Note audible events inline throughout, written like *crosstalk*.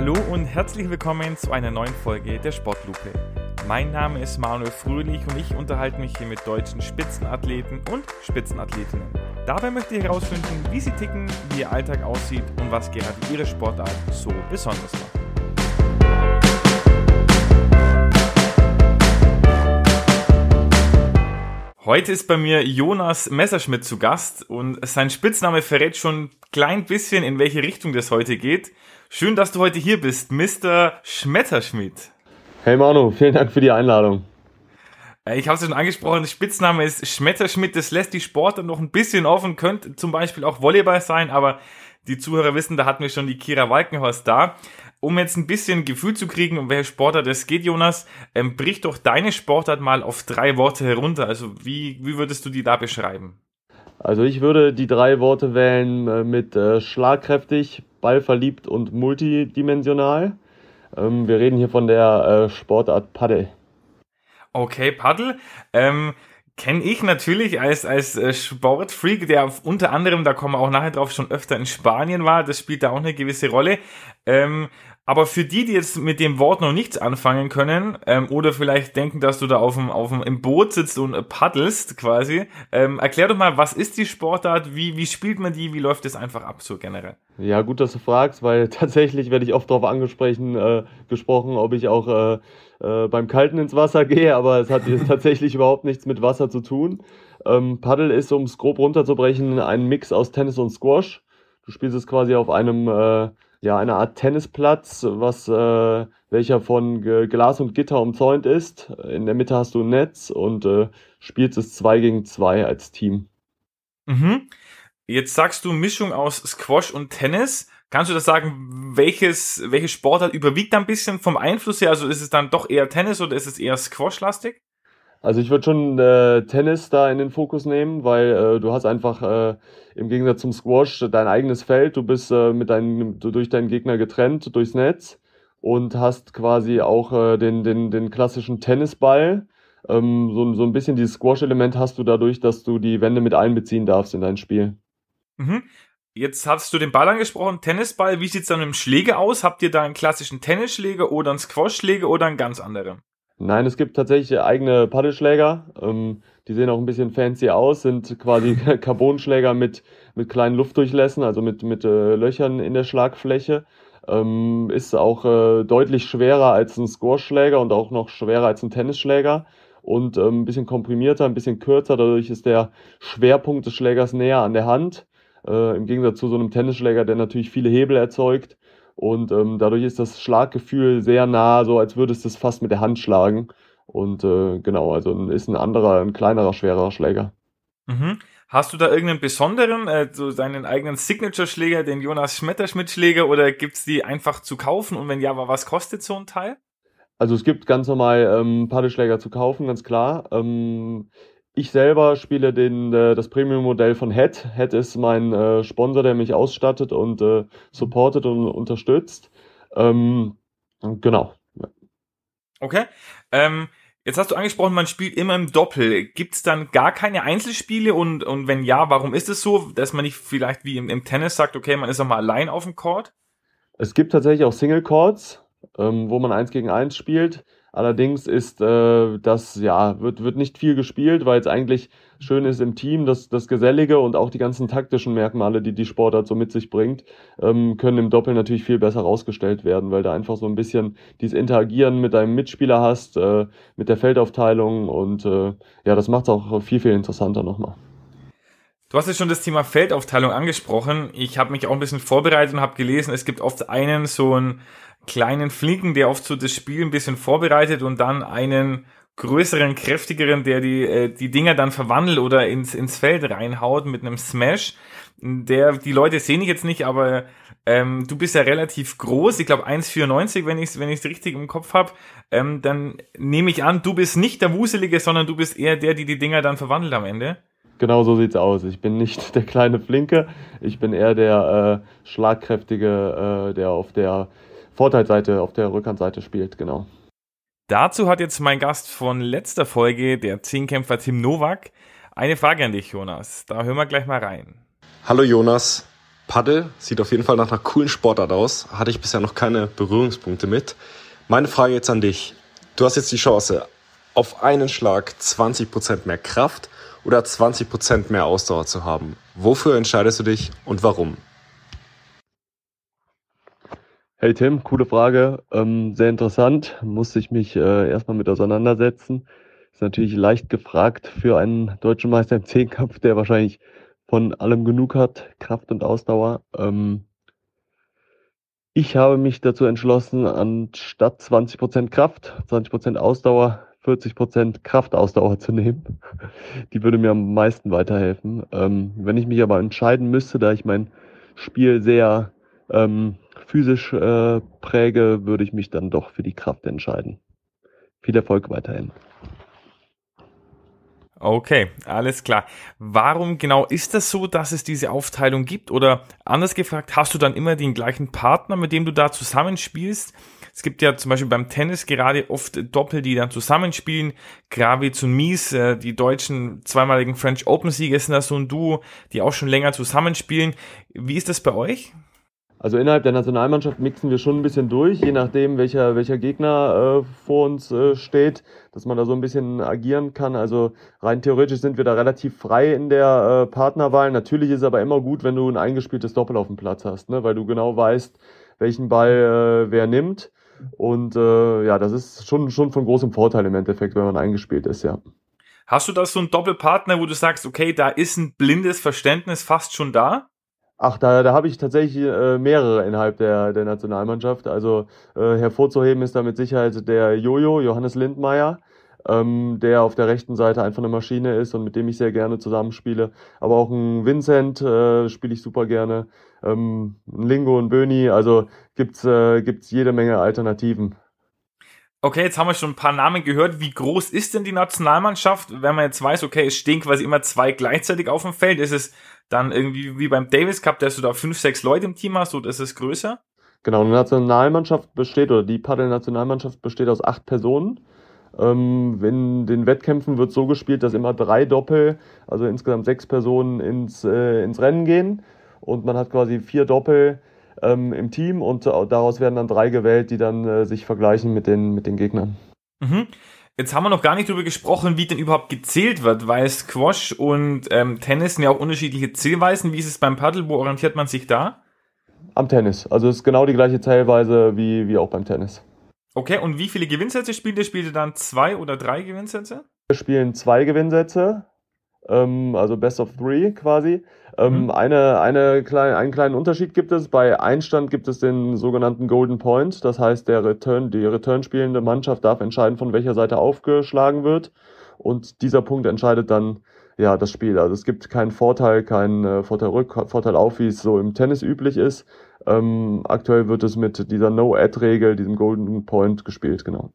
Hallo und herzlich willkommen zu einer neuen Folge der Sportlupe. Mein Name ist Manuel Fröhlich und ich unterhalte mich hier mit deutschen Spitzenathleten und Spitzenathletinnen. Dabei möchte ich herausfinden, wie sie ticken, wie ihr Alltag aussieht und was gerade ihre Sportart so besonders macht. Heute ist bei mir Jonas Messerschmidt zu Gast und sein Spitzname verrät schon ein klein bisschen, in welche Richtung das heute geht. Schön, dass du heute hier bist, Mr. Schmetterschmidt. Hey Manu, vielen Dank für die Einladung. Äh, ich habe es schon angesprochen, der Spitzname ist Schmetterschmidt. Das lässt die Sportler noch ein bisschen offen, könnte zum Beispiel auch Volleyball sein, aber die Zuhörer wissen, da hatten wir schon die Kira Walkenhorst da. Um jetzt ein bisschen Gefühl zu kriegen, um welche Sportart es geht, Jonas, ähm, brich doch deine Sportart mal auf drei Worte herunter. Also wie, wie würdest du die da beschreiben? Also ich würde die drei Worte wählen äh, mit äh, schlagkräftig, ballverliebt und multidimensional. Ähm, wir reden hier von der äh, Sportart Paddel. Okay, Paddel. Ähm, Kenne ich natürlich als, als äh, Sportfreak, der unter anderem, da kommen wir auch nachher drauf, schon öfter in Spanien war. Das spielt da auch eine gewisse Rolle. Ähm, aber für die, die jetzt mit dem Wort noch nichts anfangen können ähm, oder vielleicht denken, dass du da auf dem, auf dem, im Boot sitzt und paddelst quasi, ähm, erklär doch mal, was ist die Sportart, wie, wie spielt man die, wie läuft das einfach ab so generell? Ja, gut, dass du fragst, weil *laughs* tatsächlich werde ich oft darauf angesprochen, äh, gesprochen, ob ich auch äh, äh, beim Kalten ins Wasser gehe, aber es hat *laughs* tatsächlich überhaupt nichts mit Wasser zu tun. Ähm, Paddel ist, um es grob runterzubrechen, ein Mix aus Tennis und Squash. Du spielst es quasi auf einem äh, ja, eine Art Tennisplatz, was, äh, welcher von G Glas und Gitter umzäunt ist. In der Mitte hast du ein Netz und äh, spielst es zwei gegen zwei als Team. Mhm. Jetzt sagst du Mischung aus Squash und Tennis. Kannst du das sagen, welches, welche Sportart überwiegt ein bisschen vom Einfluss her? Also ist es dann doch eher Tennis oder ist es eher Squash-lastig? Also ich würde schon äh, Tennis da in den Fokus nehmen, weil äh, du hast einfach äh, im Gegensatz zum Squash dein eigenes Feld. Du bist äh, mit deinem, du, durch deinen Gegner getrennt durchs Netz und hast quasi auch äh, den, den, den klassischen Tennisball. Ähm, so, so ein bisschen dieses Squash-Element hast du dadurch, dass du die Wände mit einbeziehen darfst in dein Spiel. Mhm. Jetzt hast du den Ball angesprochen, Tennisball. Wie sieht's dann mit dem Schläger aus? Habt ihr da einen klassischen Tennisschläger oder einen Squash-Schläger oder einen ganz anderen? Nein, es gibt tatsächlich eigene Paddelschläger. Ähm, die sehen auch ein bisschen fancy aus, sind quasi *laughs* *laughs* Carbonschläger mit, mit kleinen Luftdurchlässen, also mit, mit äh, Löchern in der Schlagfläche. Ähm, ist auch äh, deutlich schwerer als ein Squash-Schläger und auch noch schwerer als ein Tennisschläger und ähm, ein bisschen komprimierter, ein bisschen kürzer. Dadurch ist der Schwerpunkt des Schlägers näher an der Hand. Äh, Im Gegensatz zu so einem Tennisschläger, der natürlich viele Hebel erzeugt. Und ähm, dadurch ist das Schlaggefühl sehr nah, so als würdest du es fast mit der Hand schlagen. Und äh, genau, also ist ein anderer, ein kleinerer, schwerer Schläger. Mhm. Hast du da irgendeinen besonderen, äh, so deinen eigenen Signature-Schläger, den Jonas Schmetterschmidt-Schläger, oder gibt's die einfach zu kaufen? Und wenn ja, was kostet so ein Teil? Also es gibt ganz normal ähm, Paddelschläger zu kaufen, ganz klar. Ähm, ich selber spiele den, äh, das Premium-Modell von Head. Head ist mein äh, Sponsor, der mich ausstattet und äh, supportet und unterstützt. Ähm, genau. Okay. Ähm, jetzt hast du angesprochen, man spielt immer im Doppel. Gibt es dann gar keine Einzelspiele? Und, und wenn ja, warum ist es so, dass man nicht vielleicht wie im, im Tennis sagt, okay, man ist auch mal allein auf dem Court? Es gibt tatsächlich auch Single Courts, ähm, wo man eins gegen eins spielt. Allerdings ist äh, das, ja, wird, wird nicht viel gespielt, weil es eigentlich schön ist im Team, dass das Gesellige und auch die ganzen taktischen Merkmale, die die Sportart so mit sich bringt, ähm, können im Doppel natürlich viel besser rausgestellt werden, weil da einfach so ein bisschen dieses Interagieren mit deinem Mitspieler hast, äh, mit der Feldaufteilung und äh, ja, das macht es auch viel, viel interessanter nochmal. Du hast jetzt schon das Thema Feldaufteilung angesprochen. Ich habe mich auch ein bisschen vorbereitet und habe gelesen, es gibt oft einen so einen kleinen Flinken, der oft so das Spiel ein bisschen vorbereitet und dann einen größeren, kräftigeren, der die, äh, die Dinger dann verwandelt oder ins, ins Feld reinhaut mit einem Smash. Der, die Leute sehen ich jetzt nicht, aber ähm, du bist ja relativ groß, ich glaube 1,94, wenn ich es wenn ich's richtig im Kopf habe. Ähm, dann nehme ich an, du bist nicht der Wuselige, sondern du bist eher der, die die Dinger dann verwandelt am Ende. Genau so sieht's aus. Ich bin nicht *laughs* der kleine Flinke, ich bin eher der äh, schlagkräftige, äh, der auf der Vorteilsseite, auf der Rückhandseite spielt, genau. Dazu hat jetzt mein Gast von letzter Folge, der Zehnkämpfer Tim Nowak, eine Frage an dich, Jonas. Da hören wir gleich mal rein. Hallo Jonas, Paddel sieht auf jeden Fall nach einer coolen Sportart aus. Hatte ich bisher noch keine Berührungspunkte mit. Meine Frage jetzt an dich. Du hast jetzt die Chance, auf einen Schlag 20% mehr Kraft oder 20% mehr Ausdauer zu haben. Wofür entscheidest du dich und warum? Hey Tim, coole Frage. Ähm, sehr interessant. Musste ich mich äh, erstmal mit auseinandersetzen. Ist natürlich leicht gefragt für einen deutschen Meister im Zehnkampf, der wahrscheinlich von allem genug hat, Kraft und Ausdauer. Ähm, ich habe mich dazu entschlossen, anstatt 20% Kraft, 20% Ausdauer, 40% Kraftausdauer zu nehmen. Die würde mir am meisten weiterhelfen. Ähm, wenn ich mich aber entscheiden müsste, da ich mein Spiel sehr ähm, physisch äh, präge, würde ich mich dann doch für die Kraft entscheiden. Viel Erfolg weiterhin. Okay, alles klar. Warum genau ist das so, dass es diese Aufteilung gibt? Oder anders gefragt, hast du dann immer den gleichen Partner, mit dem du da zusammenspielst? Es gibt ja zum Beispiel beim Tennis gerade oft Doppel, die dann zusammenspielen. Gravitz und Mies, äh, die deutschen zweimaligen French Open-Sieger sind da so ein Duo, die auch schon länger zusammenspielen. Wie ist das bei euch? Also innerhalb der Nationalmannschaft mixen wir schon ein bisschen durch, je nachdem, welcher, welcher Gegner äh, vor uns äh, steht, dass man da so ein bisschen agieren kann. Also rein theoretisch sind wir da relativ frei in der äh, Partnerwahl. Natürlich ist es aber immer gut, wenn du ein eingespieltes Doppel auf dem Platz hast, ne? weil du genau weißt, welchen Ball äh, wer nimmt. Und äh, ja, das ist schon, schon von großem Vorteil im Endeffekt, wenn man eingespielt ist, ja. Hast du da so einen Doppelpartner, wo du sagst, okay, da ist ein blindes Verständnis fast schon da? Ach, da, da habe ich tatsächlich äh, mehrere innerhalb der, der Nationalmannschaft. Also äh, hervorzuheben ist da mit Sicherheit der Jojo, Johannes Lindmeier, ähm, der auf der rechten Seite einfach eine Maschine ist und mit dem ich sehr gerne zusammenspiele. Aber auch ein Vincent äh, spiele ich super gerne. Ähm, ein Lingo und Böni, also gibt's äh, gibt's jede Menge Alternativen. Okay, jetzt haben wir schon ein paar Namen gehört. Wie groß ist denn die Nationalmannschaft, wenn man jetzt weiß, okay, es stehen quasi immer zwei gleichzeitig auf dem Feld? Ist es dann irgendwie wie beim Davis Cup, dass du da fünf, sechs Leute im Team hast, oder ist es größer? Genau, eine Nationalmannschaft besteht, oder die Paddel-Nationalmannschaft besteht aus acht Personen. Ähm, in den Wettkämpfen wird so gespielt, dass immer drei Doppel, also insgesamt sechs Personen ins, äh, ins Rennen gehen. Und man hat quasi vier Doppel ähm, im Team und daraus werden dann drei gewählt, die dann äh, sich vergleichen mit den, mit den Gegnern. Mhm. Jetzt haben wir noch gar nicht darüber gesprochen, wie denn überhaupt gezählt wird, weil Squash und ähm, Tennis sind ja auch unterschiedliche Zählweisen. Wie ist es beim Paddle? Wo orientiert man sich da? Am Tennis. Also es ist genau die gleiche Zählweise wie, wie auch beim Tennis. Okay, und wie viele Gewinnsätze spielt ihr? Spielt ihr dann zwei oder drei Gewinnsätze? Wir spielen zwei Gewinnsätze, ähm, also Best of Three quasi. Ähm, mhm. eine, eine klein, einen kleinen Unterschied gibt es. Bei Einstand gibt es den sogenannten Golden Point. Das heißt, der Return, die Return spielende Mannschaft darf entscheiden, von welcher Seite aufgeschlagen wird. Und dieser Punkt entscheidet dann ja das Spiel. Also es gibt keinen Vorteil, keinen äh, Vorteil rück, Vorteil auf, wie es so im Tennis üblich ist. Ähm, aktuell wird es mit dieser No-Ad-Regel, diesem Golden Point gespielt, genau.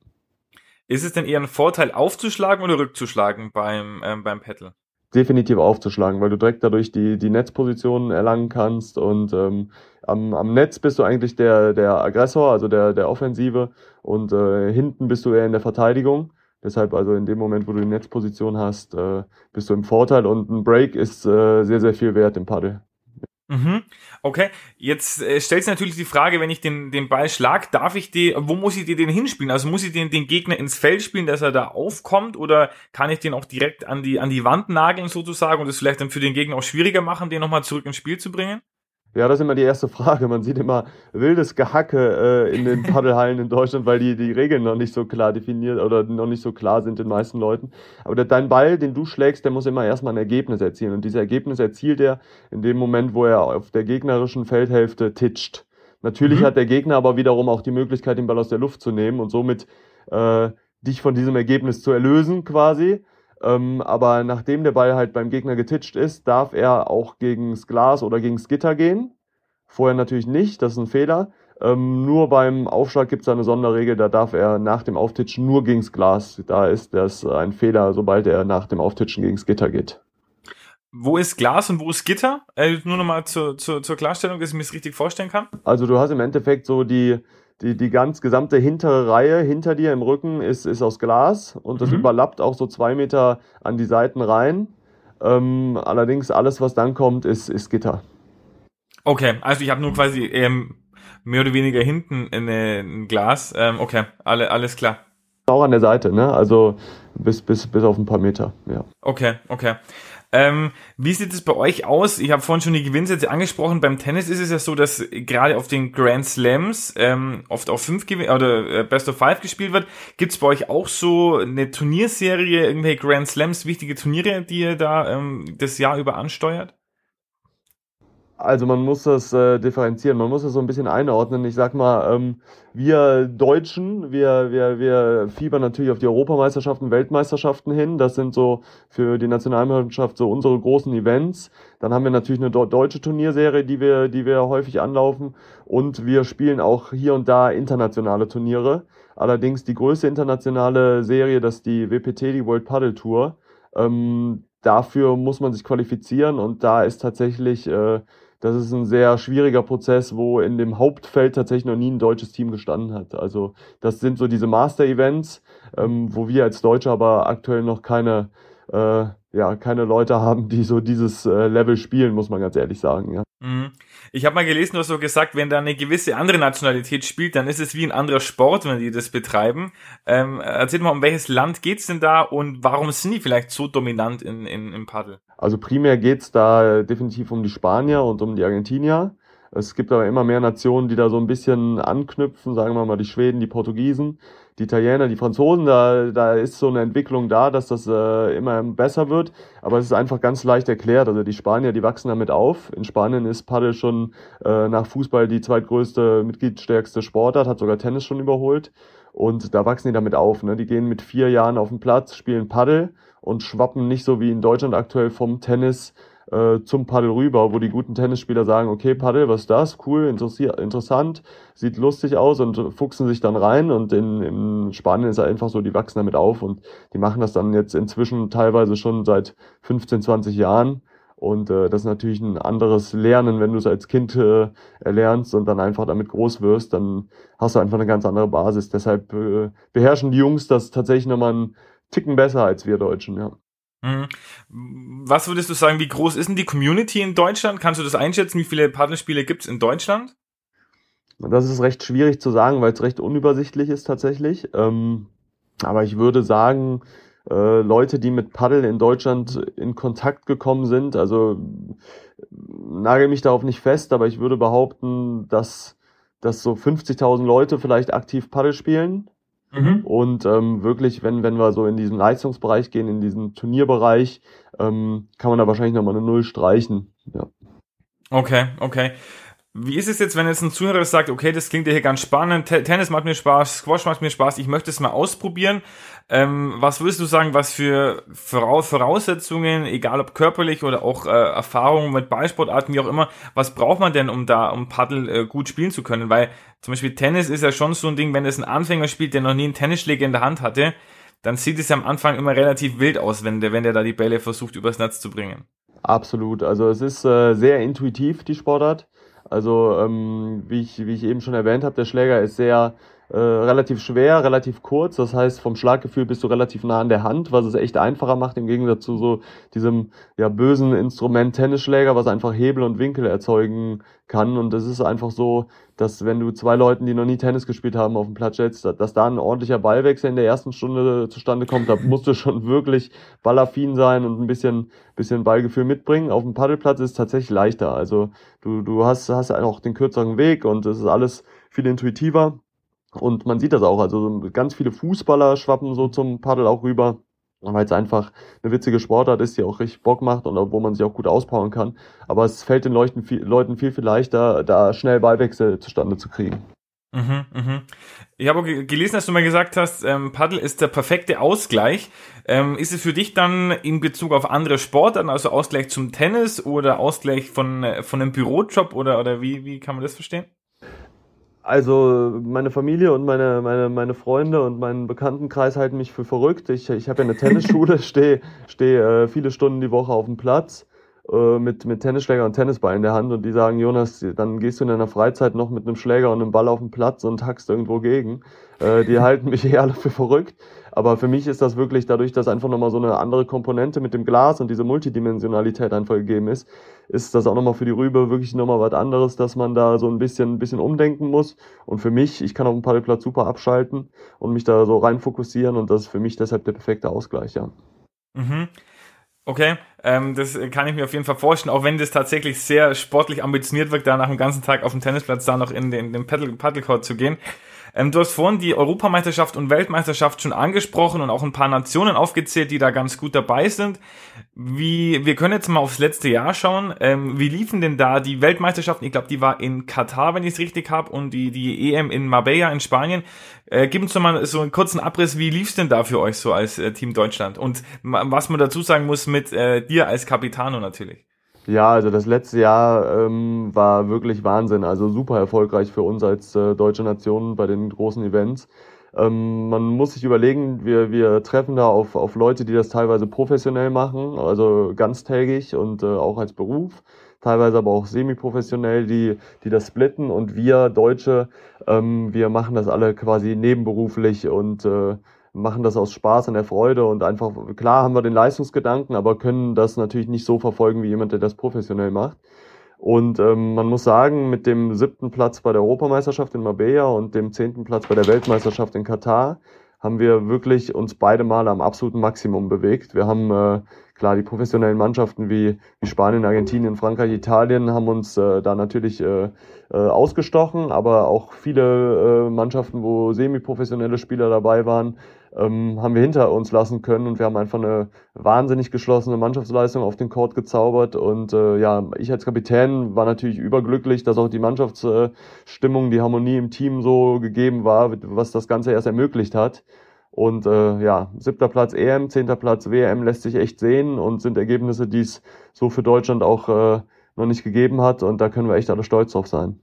Ist es denn eher ein Vorteil aufzuschlagen oder rückzuschlagen beim, ähm, beim Paddle? definitiv aufzuschlagen, weil du direkt dadurch die, die Netzpositionen erlangen kannst und ähm, am, am Netz bist du eigentlich der, der Aggressor, also der, der Offensive und äh, hinten bist du eher in der Verteidigung. Deshalb also in dem Moment, wo du die Netzposition hast, äh, bist du im Vorteil und ein Break ist äh, sehr, sehr viel wert im Paddel. Mhm. Okay, jetzt äh, stellt sich natürlich die Frage, wenn ich den, den Ball schlag, darf ich die, wo muss ich den hinspielen? Also muss ich den, den Gegner ins Feld spielen, dass er da aufkommt oder kann ich den auch direkt an die, an die Wand nageln sozusagen und es vielleicht dann für den Gegner auch schwieriger machen, den nochmal zurück ins Spiel zu bringen? Ja, das ist immer die erste Frage. Man sieht immer wildes Gehacke äh, in den Paddelhallen in Deutschland, weil die, die Regeln noch nicht so klar definiert oder noch nicht so klar sind den meisten Leuten. Aber der, dein Ball, den du schlägst, der muss immer erstmal ein Ergebnis erzielen. Und dieses Ergebnis erzielt er in dem Moment, wo er auf der gegnerischen Feldhälfte titscht. Natürlich mhm. hat der Gegner aber wiederum auch die Möglichkeit, den Ball aus der Luft zu nehmen und somit äh, dich von diesem Ergebnis zu erlösen quasi. Ähm, aber nachdem der Ball halt beim Gegner getitscht ist, darf er auch gegens Glas oder gegens Gitter gehen. Vorher natürlich nicht, das ist ein Fehler. Ähm, nur beim Aufschlag gibt es eine Sonderregel, da darf er nach dem Auftitschen nur gegens Glas. Da ist das ein Fehler, sobald er nach dem Auftitschen gegens Gitter geht. Wo ist Glas und wo ist Gitter? Äh, nur nochmal zur, zur, zur Klarstellung, dass ich mir das richtig vorstellen kann. Also du hast im Endeffekt so die, die, die ganz gesamte hintere Reihe hinter dir im Rücken ist, ist aus Glas und das mhm. überlappt auch so zwei Meter an die Seiten rein. Ähm, allerdings alles, was dann kommt, ist, ist Gitter. Okay, also ich habe nur quasi ähm, mehr oder weniger hinten eine, ein Glas. Ähm, okay, alle, alles klar. Auch an der Seite, ne? Also bis, bis, bis auf ein paar Meter, ja. Okay, okay. Ähm, wie sieht es bei euch aus? Ich habe vorhin schon die Gewinnsätze angesprochen. Beim Tennis ist es ja so, dass gerade auf den Grand Slams ähm, oft auf fünf Gewin oder äh, Best of Five gespielt wird. Gibt es bei euch auch so eine Turnierserie, irgendwelche Grand Slams, wichtige Turniere, die ihr da ähm, das Jahr über ansteuert? Also man muss das äh, differenzieren, man muss das so ein bisschen einordnen. Ich sag mal, ähm, wir Deutschen, wir, wir, wir fiebern natürlich auf die Europameisterschaften, Weltmeisterschaften hin. Das sind so für die Nationalmannschaft so unsere großen Events. Dann haben wir natürlich eine deutsche Turnierserie, die wir, die wir häufig anlaufen. Und wir spielen auch hier und da internationale Turniere. Allerdings die größte internationale Serie, das ist die WPT, die World Paddle Tour. Ähm, dafür muss man sich qualifizieren und da ist tatsächlich äh, das ist ein sehr schwieriger Prozess, wo in dem Hauptfeld tatsächlich noch nie ein deutsches Team gestanden hat. Also das sind so diese Master-Events, ähm, wo wir als Deutsche aber aktuell noch keine, äh, ja, keine Leute haben, die so dieses äh, Level spielen, muss man ganz ehrlich sagen. Ja. Mhm. Ich habe mal gelesen, du hast so gesagt, wenn da eine gewisse andere Nationalität spielt, dann ist es wie ein anderer Sport, wenn die das betreiben. Ähm, erzähl mal, um welches Land geht's denn da und warum sind die vielleicht so dominant in, in, im Paddel? Also primär geht's da definitiv um die Spanier und um die Argentinier. Es gibt aber immer mehr Nationen, die da so ein bisschen anknüpfen, sagen wir mal die Schweden, die Portugiesen die Italiener, die Franzosen, da, da ist so eine Entwicklung da, dass das äh, immer besser wird. Aber es ist einfach ganz leicht erklärt. Also die Spanier, die wachsen damit auf. In Spanien ist Paddel schon äh, nach Fußball die zweitgrößte, mitgliedstärkste Sportart, hat sogar Tennis schon überholt. Und da wachsen die damit auf. Ne? Die gehen mit vier Jahren auf den Platz, spielen Paddel und schwappen nicht so wie in Deutschland aktuell vom Tennis äh, zum Paddel rüber, wo die guten Tennisspieler sagen, okay, Paddel, was ist das? Cool, interessant, sieht lustig aus und fuchsen sich dann rein. Und in, in Spanien ist einfach so, die wachsen damit auf und die machen das dann jetzt inzwischen teilweise schon seit 15, 20 Jahren. Und äh, das ist natürlich ein anderes Lernen, wenn du es als Kind äh, erlernst und dann einfach damit groß wirst, dann hast du einfach eine ganz andere Basis. Deshalb äh, beherrschen die Jungs das tatsächlich nochmal einen Ticken besser als wir Deutschen, ja. Mhm. Was würdest du sagen, wie groß ist denn die Community in Deutschland? Kannst du das einschätzen? Wie viele Partnerspiele gibt es in Deutschland? Das ist recht schwierig zu sagen, weil es recht unübersichtlich ist tatsächlich. Ähm, aber ich würde sagen, äh, Leute, die mit Paddel in Deutschland in Kontakt gekommen sind, also nagel mich darauf nicht fest, aber ich würde behaupten, dass, dass so 50.000 Leute vielleicht aktiv Paddel spielen Mhm. Und ähm, wirklich, wenn, wenn wir so in diesen Leistungsbereich gehen, in diesen Turnierbereich, ähm, kann man da wahrscheinlich nochmal eine Null streichen. Ja. Okay, okay. Wie ist es jetzt, wenn jetzt ein Zuhörer sagt, okay, das klingt ja hier ganz spannend, Tennis macht mir Spaß, Squash macht mir Spaß, ich möchte es mal ausprobieren. Ähm, was würdest du sagen, was für Voraussetzungen, egal ob körperlich oder auch äh, Erfahrungen mit Ballsportarten, wie auch immer, was braucht man denn, um da, um Paddel äh, gut spielen zu können? Weil zum Beispiel Tennis ist ja schon so ein Ding, wenn es ein Anfänger spielt, der noch nie einen Tennisschläger in der Hand hatte, dann sieht es ja am Anfang immer relativ wild aus, wenn der, wenn der da die Bälle versucht, übers Netz zu bringen. Absolut. Also es ist äh, sehr intuitiv, die Sportart. Also ähm, wie, ich, wie ich eben schon erwähnt habe, der Schläger ist sehr äh, relativ schwer, relativ kurz. Das heißt, vom Schlaggefühl bist du relativ nah an der Hand, was es echt einfacher macht im Gegensatz zu so diesem ja, bösen Instrument Tennisschläger, was einfach Hebel und Winkel erzeugen kann. Und es ist einfach so, dass wenn du zwei Leuten, die noch nie Tennis gespielt haben, auf dem Platz setzt, dass da ein ordentlicher Ballwechsel in der ersten Stunde zustande kommt, da musst du schon wirklich ballaffin sein und ein bisschen, bisschen Ballgefühl mitbringen. Auf dem Paddelplatz ist es tatsächlich leichter. Also du, du hast, hast auch den kürzeren Weg und es ist alles viel intuitiver. Und man sieht das auch. Also ganz viele Fußballer schwappen so zum Paddel auch rüber weil es einfach eine witzige Sportart ist, die auch richtig Bock macht und wo man sich auch gut auspowern kann. Aber es fällt den Leuten viel, Leuten viel, viel leichter, da schnell Ballwechsel zustande zu kriegen. Mhm, mhm. Ich habe gelesen, dass du mal gesagt hast, ähm, Paddel ist der perfekte Ausgleich. Ähm, ist es für dich dann in Bezug auf andere Sportarten, also Ausgleich zum Tennis oder Ausgleich von, äh, von einem Bürojob oder, oder wie, wie kann man das verstehen? Also meine Familie und meine, meine, meine Freunde und mein Bekanntenkreis halten mich für verrückt. Ich, ich habe ja eine *laughs* Tennisschule, stehe steh, äh, viele Stunden die Woche auf dem Platz. Äh, mit, mit Tennisschläger und Tennisball in der Hand und die sagen, Jonas, dann gehst du in deiner Freizeit noch mit einem Schläger und einem Ball auf den Platz und hackst irgendwo gegen. Äh, die *laughs* halten mich eher für verrückt. Aber für mich ist das wirklich dadurch, dass einfach nochmal so eine andere Komponente mit dem Glas und diese Multidimensionalität einfach gegeben ist, ist das auch nochmal für die Rübe wirklich nochmal was anderes, dass man da so ein bisschen, ein bisschen umdenken muss. Und für mich, ich kann auf dem Paddelplatz super abschalten und mich da so rein fokussieren und das ist für mich deshalb der perfekte Ausgleich, ja. Mhm. Okay, ähm, das kann ich mir auf jeden Fall vorstellen, auch wenn das tatsächlich sehr sportlich ambitioniert wirkt, da nach dem ganzen Tag auf dem Tennisplatz da noch in den, den Paddlecourt zu gehen. Ähm, du hast vorhin die Europameisterschaft und Weltmeisterschaft schon angesprochen und auch ein paar Nationen aufgezählt, die da ganz gut dabei sind. Wie, wir können jetzt mal aufs letzte Jahr schauen. Ähm, wie liefen denn da die Weltmeisterschaften? Ich glaube, die war in Katar, wenn ich es richtig habe, und die, die EM in Marbella in Spanien. Äh, gib uns doch mal so einen kurzen Abriss, wie lief's denn da für euch so als äh, Team Deutschland? Und was man dazu sagen muss mit äh, dir als Capitano natürlich. Ja, also das letzte Jahr ähm, war wirklich Wahnsinn. Also super erfolgreich für uns als äh, deutsche Nation bei den großen Events. Ähm, man muss sich überlegen, wir, wir treffen da auf, auf Leute, die das teilweise professionell machen, also ganztägig und äh, auch als Beruf, teilweise aber auch semi-professionell, die, die das splitten und wir Deutsche, ähm, wir machen das alle quasi nebenberuflich und äh, machen das aus Spaß und der Freude und einfach, klar haben wir den Leistungsgedanken, aber können das natürlich nicht so verfolgen wie jemand, der das professionell macht. Und ähm, man muss sagen, mit dem siebten Platz bei der Europameisterschaft in Marbella und dem zehnten Platz bei der Weltmeisterschaft in Katar haben wir wirklich uns beide Mal am absoluten Maximum bewegt. Wir haben äh, klar die professionellen Mannschaften wie, wie Spanien, Argentinien, Frankreich, Italien haben uns äh, da natürlich äh, äh, ausgestochen, aber auch viele äh, Mannschaften, wo semi-professionelle Spieler dabei waren, ähm, haben wir hinter uns lassen können und wir haben einfach eine wahnsinnig geschlossene Mannschaftsleistung auf den Court gezaubert und äh, ja, ich als Kapitän war natürlich überglücklich, dass auch die Mannschaftsstimmung, die Harmonie im Team so gegeben war, was das Ganze erst ermöglicht hat. Und äh, ja, siebter Platz EM, zehnter Platz WM lässt sich echt sehen und sind Ergebnisse, die es so für Deutschland auch äh, noch nicht gegeben hat. Und da können wir echt alle stolz drauf sein.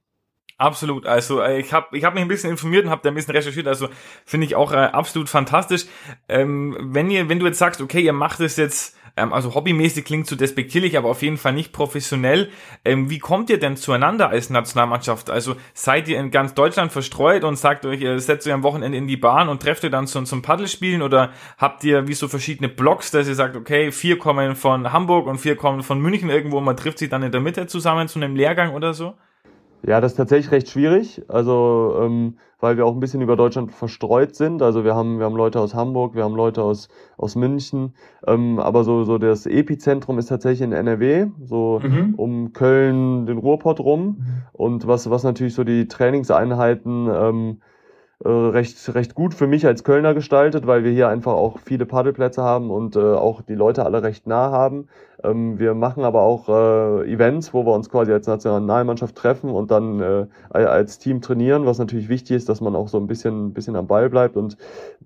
Absolut. Also äh, ich habe ich hab mich ein bisschen informiert und habe da ein bisschen recherchiert. Also finde ich auch äh, absolut fantastisch. Ähm, wenn ihr, wenn du jetzt sagst, okay, ihr macht es jetzt, ähm, also hobbymäßig klingt zu so despektierlich, aber auf jeden Fall nicht professionell. Ähm, wie kommt ihr denn zueinander als Nationalmannschaft? Also seid ihr in ganz Deutschland verstreut und sagt euch, ihr setzt euch am Wochenende in die Bahn und trefft ihr dann zum, zum Paddelspielen oder habt ihr wie so verschiedene Blocks, dass ihr sagt, okay, vier kommen von Hamburg und vier kommen von München irgendwo und man trifft sich dann in der Mitte zusammen zu einem Lehrgang oder so? Ja, das ist tatsächlich recht schwierig, also ähm, weil wir auch ein bisschen über Deutschland verstreut sind. Also wir haben, wir haben Leute aus Hamburg, wir haben Leute aus, aus München, ähm, aber so, so das Epizentrum ist tatsächlich in NRW, so mhm. um Köln, den Ruhrpott rum. Mhm. Und was, was natürlich so die Trainingseinheiten ähm, äh, recht, recht gut für mich als Kölner gestaltet, weil wir hier einfach auch viele Paddelplätze haben und äh, auch die Leute alle recht nah haben. Ähm, wir machen aber auch äh, Events, wo wir uns quasi als Nationalmannschaft treffen und dann äh, als Team trainieren, was natürlich wichtig ist, dass man auch so ein bisschen, ein bisschen am Ball bleibt. Und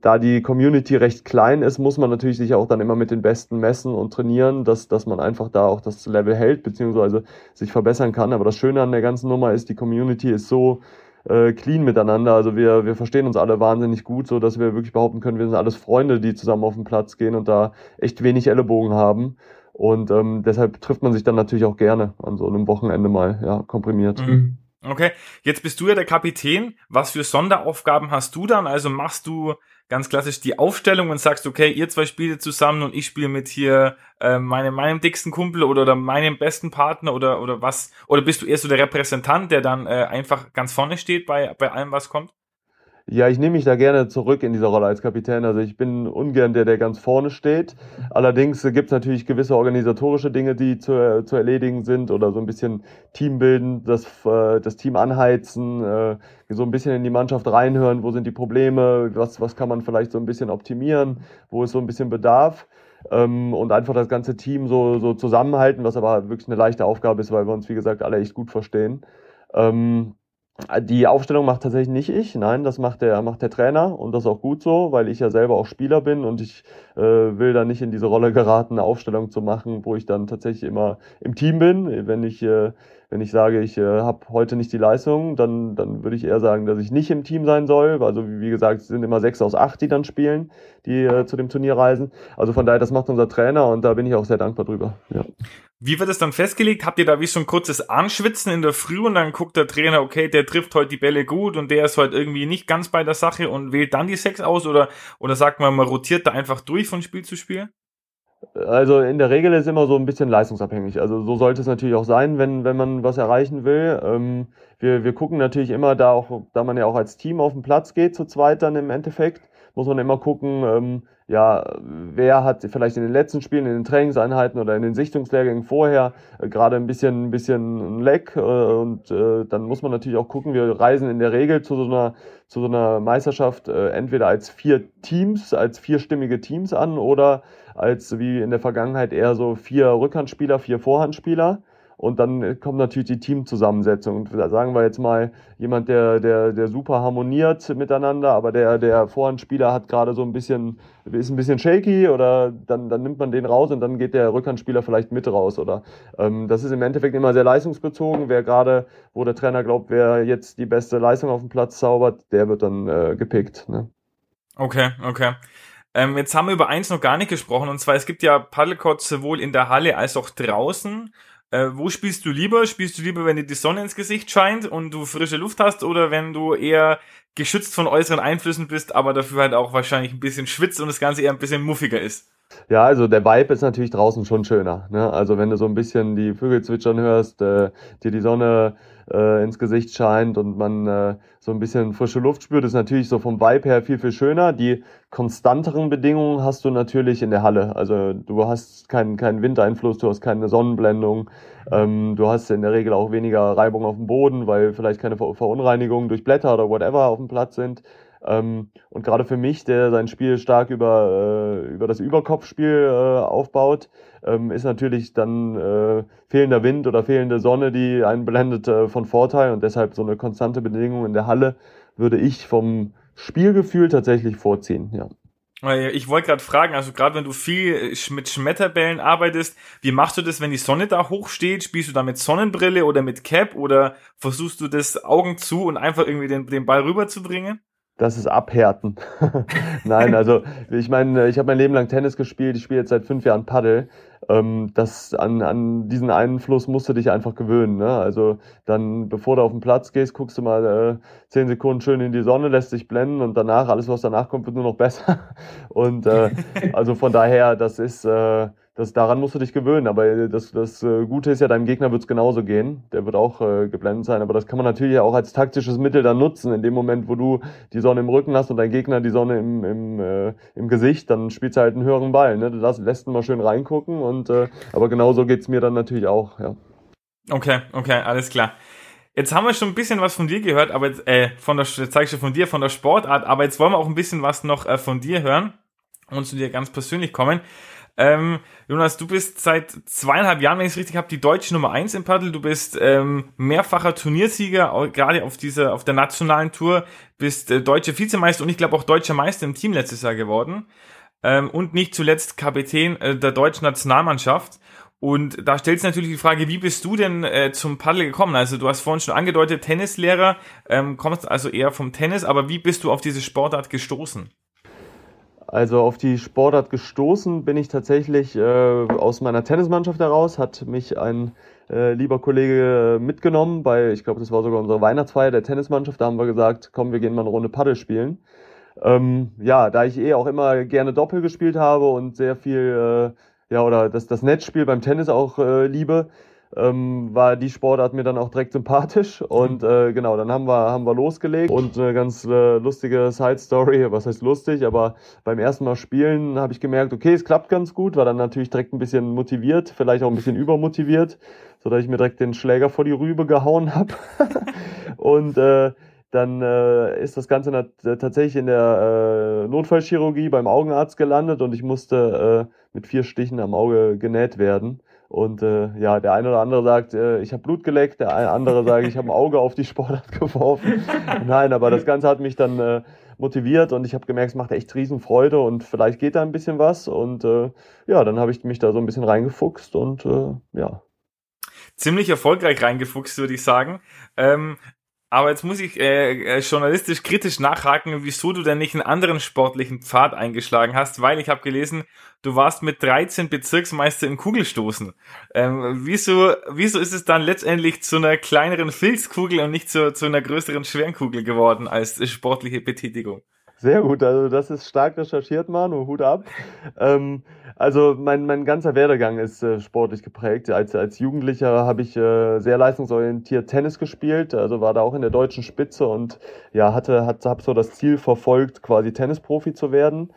da die Community recht klein ist, muss man natürlich sich auch dann immer mit den Besten messen und trainieren, dass, dass man einfach da auch das Level hält, beziehungsweise sich verbessern kann. Aber das Schöne an der ganzen Nummer ist, die Community ist so äh, clean miteinander. Also wir, wir verstehen uns alle wahnsinnig gut, so dass wir wirklich behaupten können, wir sind alles Freunde, die zusammen auf den Platz gehen und da echt wenig Ellenbogen haben. Und ähm, deshalb trifft man sich dann natürlich auch gerne an so einem Wochenende mal, ja, komprimiert. Mhm. Okay, jetzt bist du ja der Kapitän. Was für Sonderaufgaben hast du dann? Also machst du ganz klassisch die Aufstellung und sagst, okay, ihr zwei spielt zusammen und ich spiele mit hier äh, meine, meinem dicksten Kumpel oder, oder meinem besten Partner oder, oder was? Oder bist du eher so der Repräsentant, der dann äh, einfach ganz vorne steht bei, bei allem, was kommt? Ja, ich nehme mich da gerne zurück in dieser Rolle als Kapitän. Also ich bin ungern der, der ganz vorne steht. Allerdings gibt es natürlich gewisse organisatorische Dinge, die zu, zu erledigen sind oder so ein bisschen Team bilden, das, äh, das Team anheizen, äh, so ein bisschen in die Mannschaft reinhören, wo sind die Probleme, was, was kann man vielleicht so ein bisschen optimieren, wo ist so ein bisschen Bedarf. Ähm, und einfach das ganze Team so, so zusammenhalten, was aber wirklich eine leichte Aufgabe ist, weil wir uns, wie gesagt, alle echt gut verstehen. Ähm, die Aufstellung macht tatsächlich nicht ich, nein, das macht der, macht der Trainer und das ist auch gut so, weil ich ja selber auch Spieler bin und ich äh, will da nicht in diese Rolle geraten, eine Aufstellung zu machen, wo ich dann tatsächlich immer im Team bin. Wenn ich äh, wenn ich sage, ich äh, habe heute nicht die Leistung, dann, dann würde ich eher sagen, dass ich nicht im Team sein soll. Also wie, wie gesagt, es sind immer sechs aus acht, die dann spielen, die äh, zu dem Turnier reisen. Also von daher, das macht unser Trainer und da bin ich auch sehr dankbar drüber. Ja. Wie wird es dann festgelegt? Habt ihr da wie so ein kurzes Anschwitzen in der Früh und dann guckt der Trainer, okay, der trifft heute die Bälle gut und der ist heute irgendwie nicht ganz bei der Sache und wählt dann die sechs aus oder, oder sagt man, man rotiert da einfach durch von Spiel zu Spiel? Also in der Regel ist immer so ein bisschen leistungsabhängig. Also so sollte es natürlich auch sein, wenn, wenn man was erreichen will. Ähm, wir, wir gucken natürlich immer da auch, da man ja auch als Team auf den Platz geht, zu zweit dann im Endeffekt, muss man immer gucken, ähm, ja, wer hat vielleicht in den letzten Spielen, in den Trainingseinheiten oder in den Sichtungslehrgängen vorher äh, gerade ein bisschen, ein bisschen Leck äh, und äh, dann muss man natürlich auch gucken, wir reisen in der Regel zu so einer, zu so einer Meisterschaft äh, entweder als vier Teams, als vierstimmige Teams an oder als wie in der Vergangenheit eher so vier Rückhandspieler, vier Vorhandspieler. Und dann kommt natürlich die Teamzusammensetzung. Und sagen wir jetzt mal, jemand, der, der, der super harmoniert miteinander, aber der, der Vorhandspieler hat gerade so ein bisschen, ist ein bisschen shaky oder dann, dann nimmt man den raus und dann geht der Rückhandspieler vielleicht mit raus. Oder ähm, das ist im Endeffekt immer sehr leistungsbezogen. Wer gerade, wo der Trainer glaubt, wer jetzt die beste Leistung auf dem Platz zaubert, der wird dann äh, gepickt. Ne? Okay, okay. Ähm, jetzt haben wir über eins noch gar nicht gesprochen, und zwar es gibt ja Paddlecourts sowohl in der Halle als auch draußen. Äh, wo spielst du lieber? Spielst du lieber, wenn dir die Sonne ins Gesicht scheint und du frische Luft hast oder wenn du eher geschützt von äußeren Einflüssen bist, aber dafür halt auch wahrscheinlich ein bisschen schwitzt und das Ganze eher ein bisschen muffiger ist? Ja, also der Vibe ist natürlich draußen schon schöner. Ne? Also wenn du so ein bisschen die Vögel zwitschern hörst, äh, dir die Sonne äh, ins Gesicht scheint und man äh, so ein bisschen frische Luft spürt, ist natürlich so vom Vibe her viel, viel schöner. Die konstanteren Bedingungen hast du natürlich in der Halle. Also du hast keinen, keinen Windeinfluss, du hast keine Sonnenblendung, ähm, du hast in der Regel auch weniger Reibung auf dem Boden, weil vielleicht keine Ver Verunreinigungen durch Blätter oder whatever auf dem Platz sind. Ähm, und gerade für mich, der sein Spiel stark über, äh, über das Überkopfspiel äh, aufbaut, ähm, ist natürlich dann äh, fehlender Wind oder fehlende Sonne, die einen blendet, äh, von Vorteil. Und deshalb so eine konstante Bedingung in der Halle würde ich vom Spielgefühl tatsächlich vorziehen, ja. Ich wollte gerade fragen, also gerade wenn du viel mit Schmetterbällen arbeitest, wie machst du das, wenn die Sonne da hoch steht? Spielst du da mit Sonnenbrille oder mit Cap oder versuchst du das Augen zu und einfach irgendwie den, den Ball rüberzubringen? Das ist Abhärten. *laughs* Nein, also ich meine, ich habe mein Leben lang Tennis gespielt, ich spiele jetzt seit fünf Jahren Paddel. Ähm, das an, an diesen Einfluss musst du dich einfach gewöhnen. Ne? Also dann, bevor du auf den Platz gehst, guckst du mal äh, zehn Sekunden schön in die Sonne, lässt dich blenden und danach, alles was danach kommt, wird nur noch besser. *laughs* Und äh, *laughs* also von daher, das ist äh, das, daran musst du dich gewöhnen. Aber das, das äh, Gute ist ja, deinem Gegner wird es genauso gehen. Der wird auch äh, geblendet sein. Aber das kann man natürlich auch als taktisches Mittel dann nutzen. In dem Moment, wo du die Sonne im Rücken hast und dein Gegner die Sonne im, im, äh, im Gesicht, dann spielst du halt einen höheren Ball. Ne? Du lässt, lässt ihn mal schön reingucken. Und, äh, aber genauso geht's mir dann natürlich auch. Ja. Okay, okay, alles klar. Jetzt haben wir schon ein bisschen was von dir gehört, aber äh, von der, jetzt zeig ich schon von dir, von der Sportart, aber jetzt wollen wir auch ein bisschen was noch äh, von dir hören und zu dir ganz persönlich kommen. Ähm, Jonas, du bist seit zweieinhalb Jahren, wenn ich es richtig habe, die deutsche Nummer eins im Paddel. Du bist ähm, mehrfacher Turniersieger, gerade auf dieser, auf der nationalen Tour, bist äh, deutscher Vizemeister und ich glaube auch deutscher Meister im Team letztes Jahr geworden. Ähm, und nicht zuletzt Kapitän äh, der deutschen Nationalmannschaft. Und da stellt sich natürlich die Frage, wie bist du denn äh, zum Paddel gekommen? Also du hast vorhin schon angedeutet, Tennislehrer, ähm, kommst also eher vom Tennis, aber wie bist du auf diese Sportart gestoßen? Also auf die Sportart gestoßen bin ich tatsächlich äh, aus meiner Tennismannschaft heraus, hat mich ein äh, lieber Kollege mitgenommen bei, ich glaube, das war sogar unsere Weihnachtsfeier der Tennismannschaft, da haben wir gesagt, komm, wir gehen mal eine Runde Paddel spielen. Ähm, ja, da ich eh auch immer gerne Doppel gespielt habe und sehr viel, äh, ja, oder das, das Netzspiel beim Tennis auch äh, liebe, ähm, war die Sportart mir dann auch direkt sympathisch. Und äh, genau, dann haben wir, haben wir losgelegt. Und eine ganz äh, lustige Side-Story, was heißt lustig, aber beim ersten Mal spielen habe ich gemerkt, okay, es klappt ganz gut, war dann natürlich direkt ein bisschen motiviert, vielleicht auch ein bisschen *laughs* übermotiviert, sodass ich mir direkt den Schläger vor die Rübe gehauen habe. *laughs* und äh, dann äh, ist das Ganze tatsächlich in der äh, Notfallchirurgie beim Augenarzt gelandet und ich musste äh, mit vier Stichen am Auge genäht werden. Und äh, ja, der eine oder andere sagt, äh, ich habe Blut geleckt, der andere sagt, ich habe ein Auge auf die Sportart *laughs* geworfen. Nein, aber das Ganze hat mich dann äh, motiviert und ich habe gemerkt, es macht echt riesen Freude und vielleicht geht da ein bisschen was. Und äh, ja, dann habe ich mich da so ein bisschen reingefuchst und äh, ja. ziemlich erfolgreich reingefuchst, würde ich sagen. Ähm, aber jetzt muss ich äh, äh, journalistisch kritisch nachhaken, wieso du denn nicht einen anderen sportlichen Pfad eingeschlagen hast, weil ich habe gelesen, du warst mit 13 Bezirksmeister im Kugelstoßen. Ähm, wieso, wieso ist es dann letztendlich zu einer kleineren Filzkugel und nicht zu, zu einer größeren Schwerenkugel geworden als sportliche Betätigung? Sehr gut, also das ist stark recherchiert, Manu, Hut ab. Ähm, also mein, mein ganzer Werdegang ist äh, sportlich geprägt. Als, als Jugendlicher habe ich äh, sehr leistungsorientiert Tennis gespielt, also war da auch in der deutschen Spitze und ja, hatte, hat, habe so das Ziel verfolgt, quasi Tennisprofi zu werden.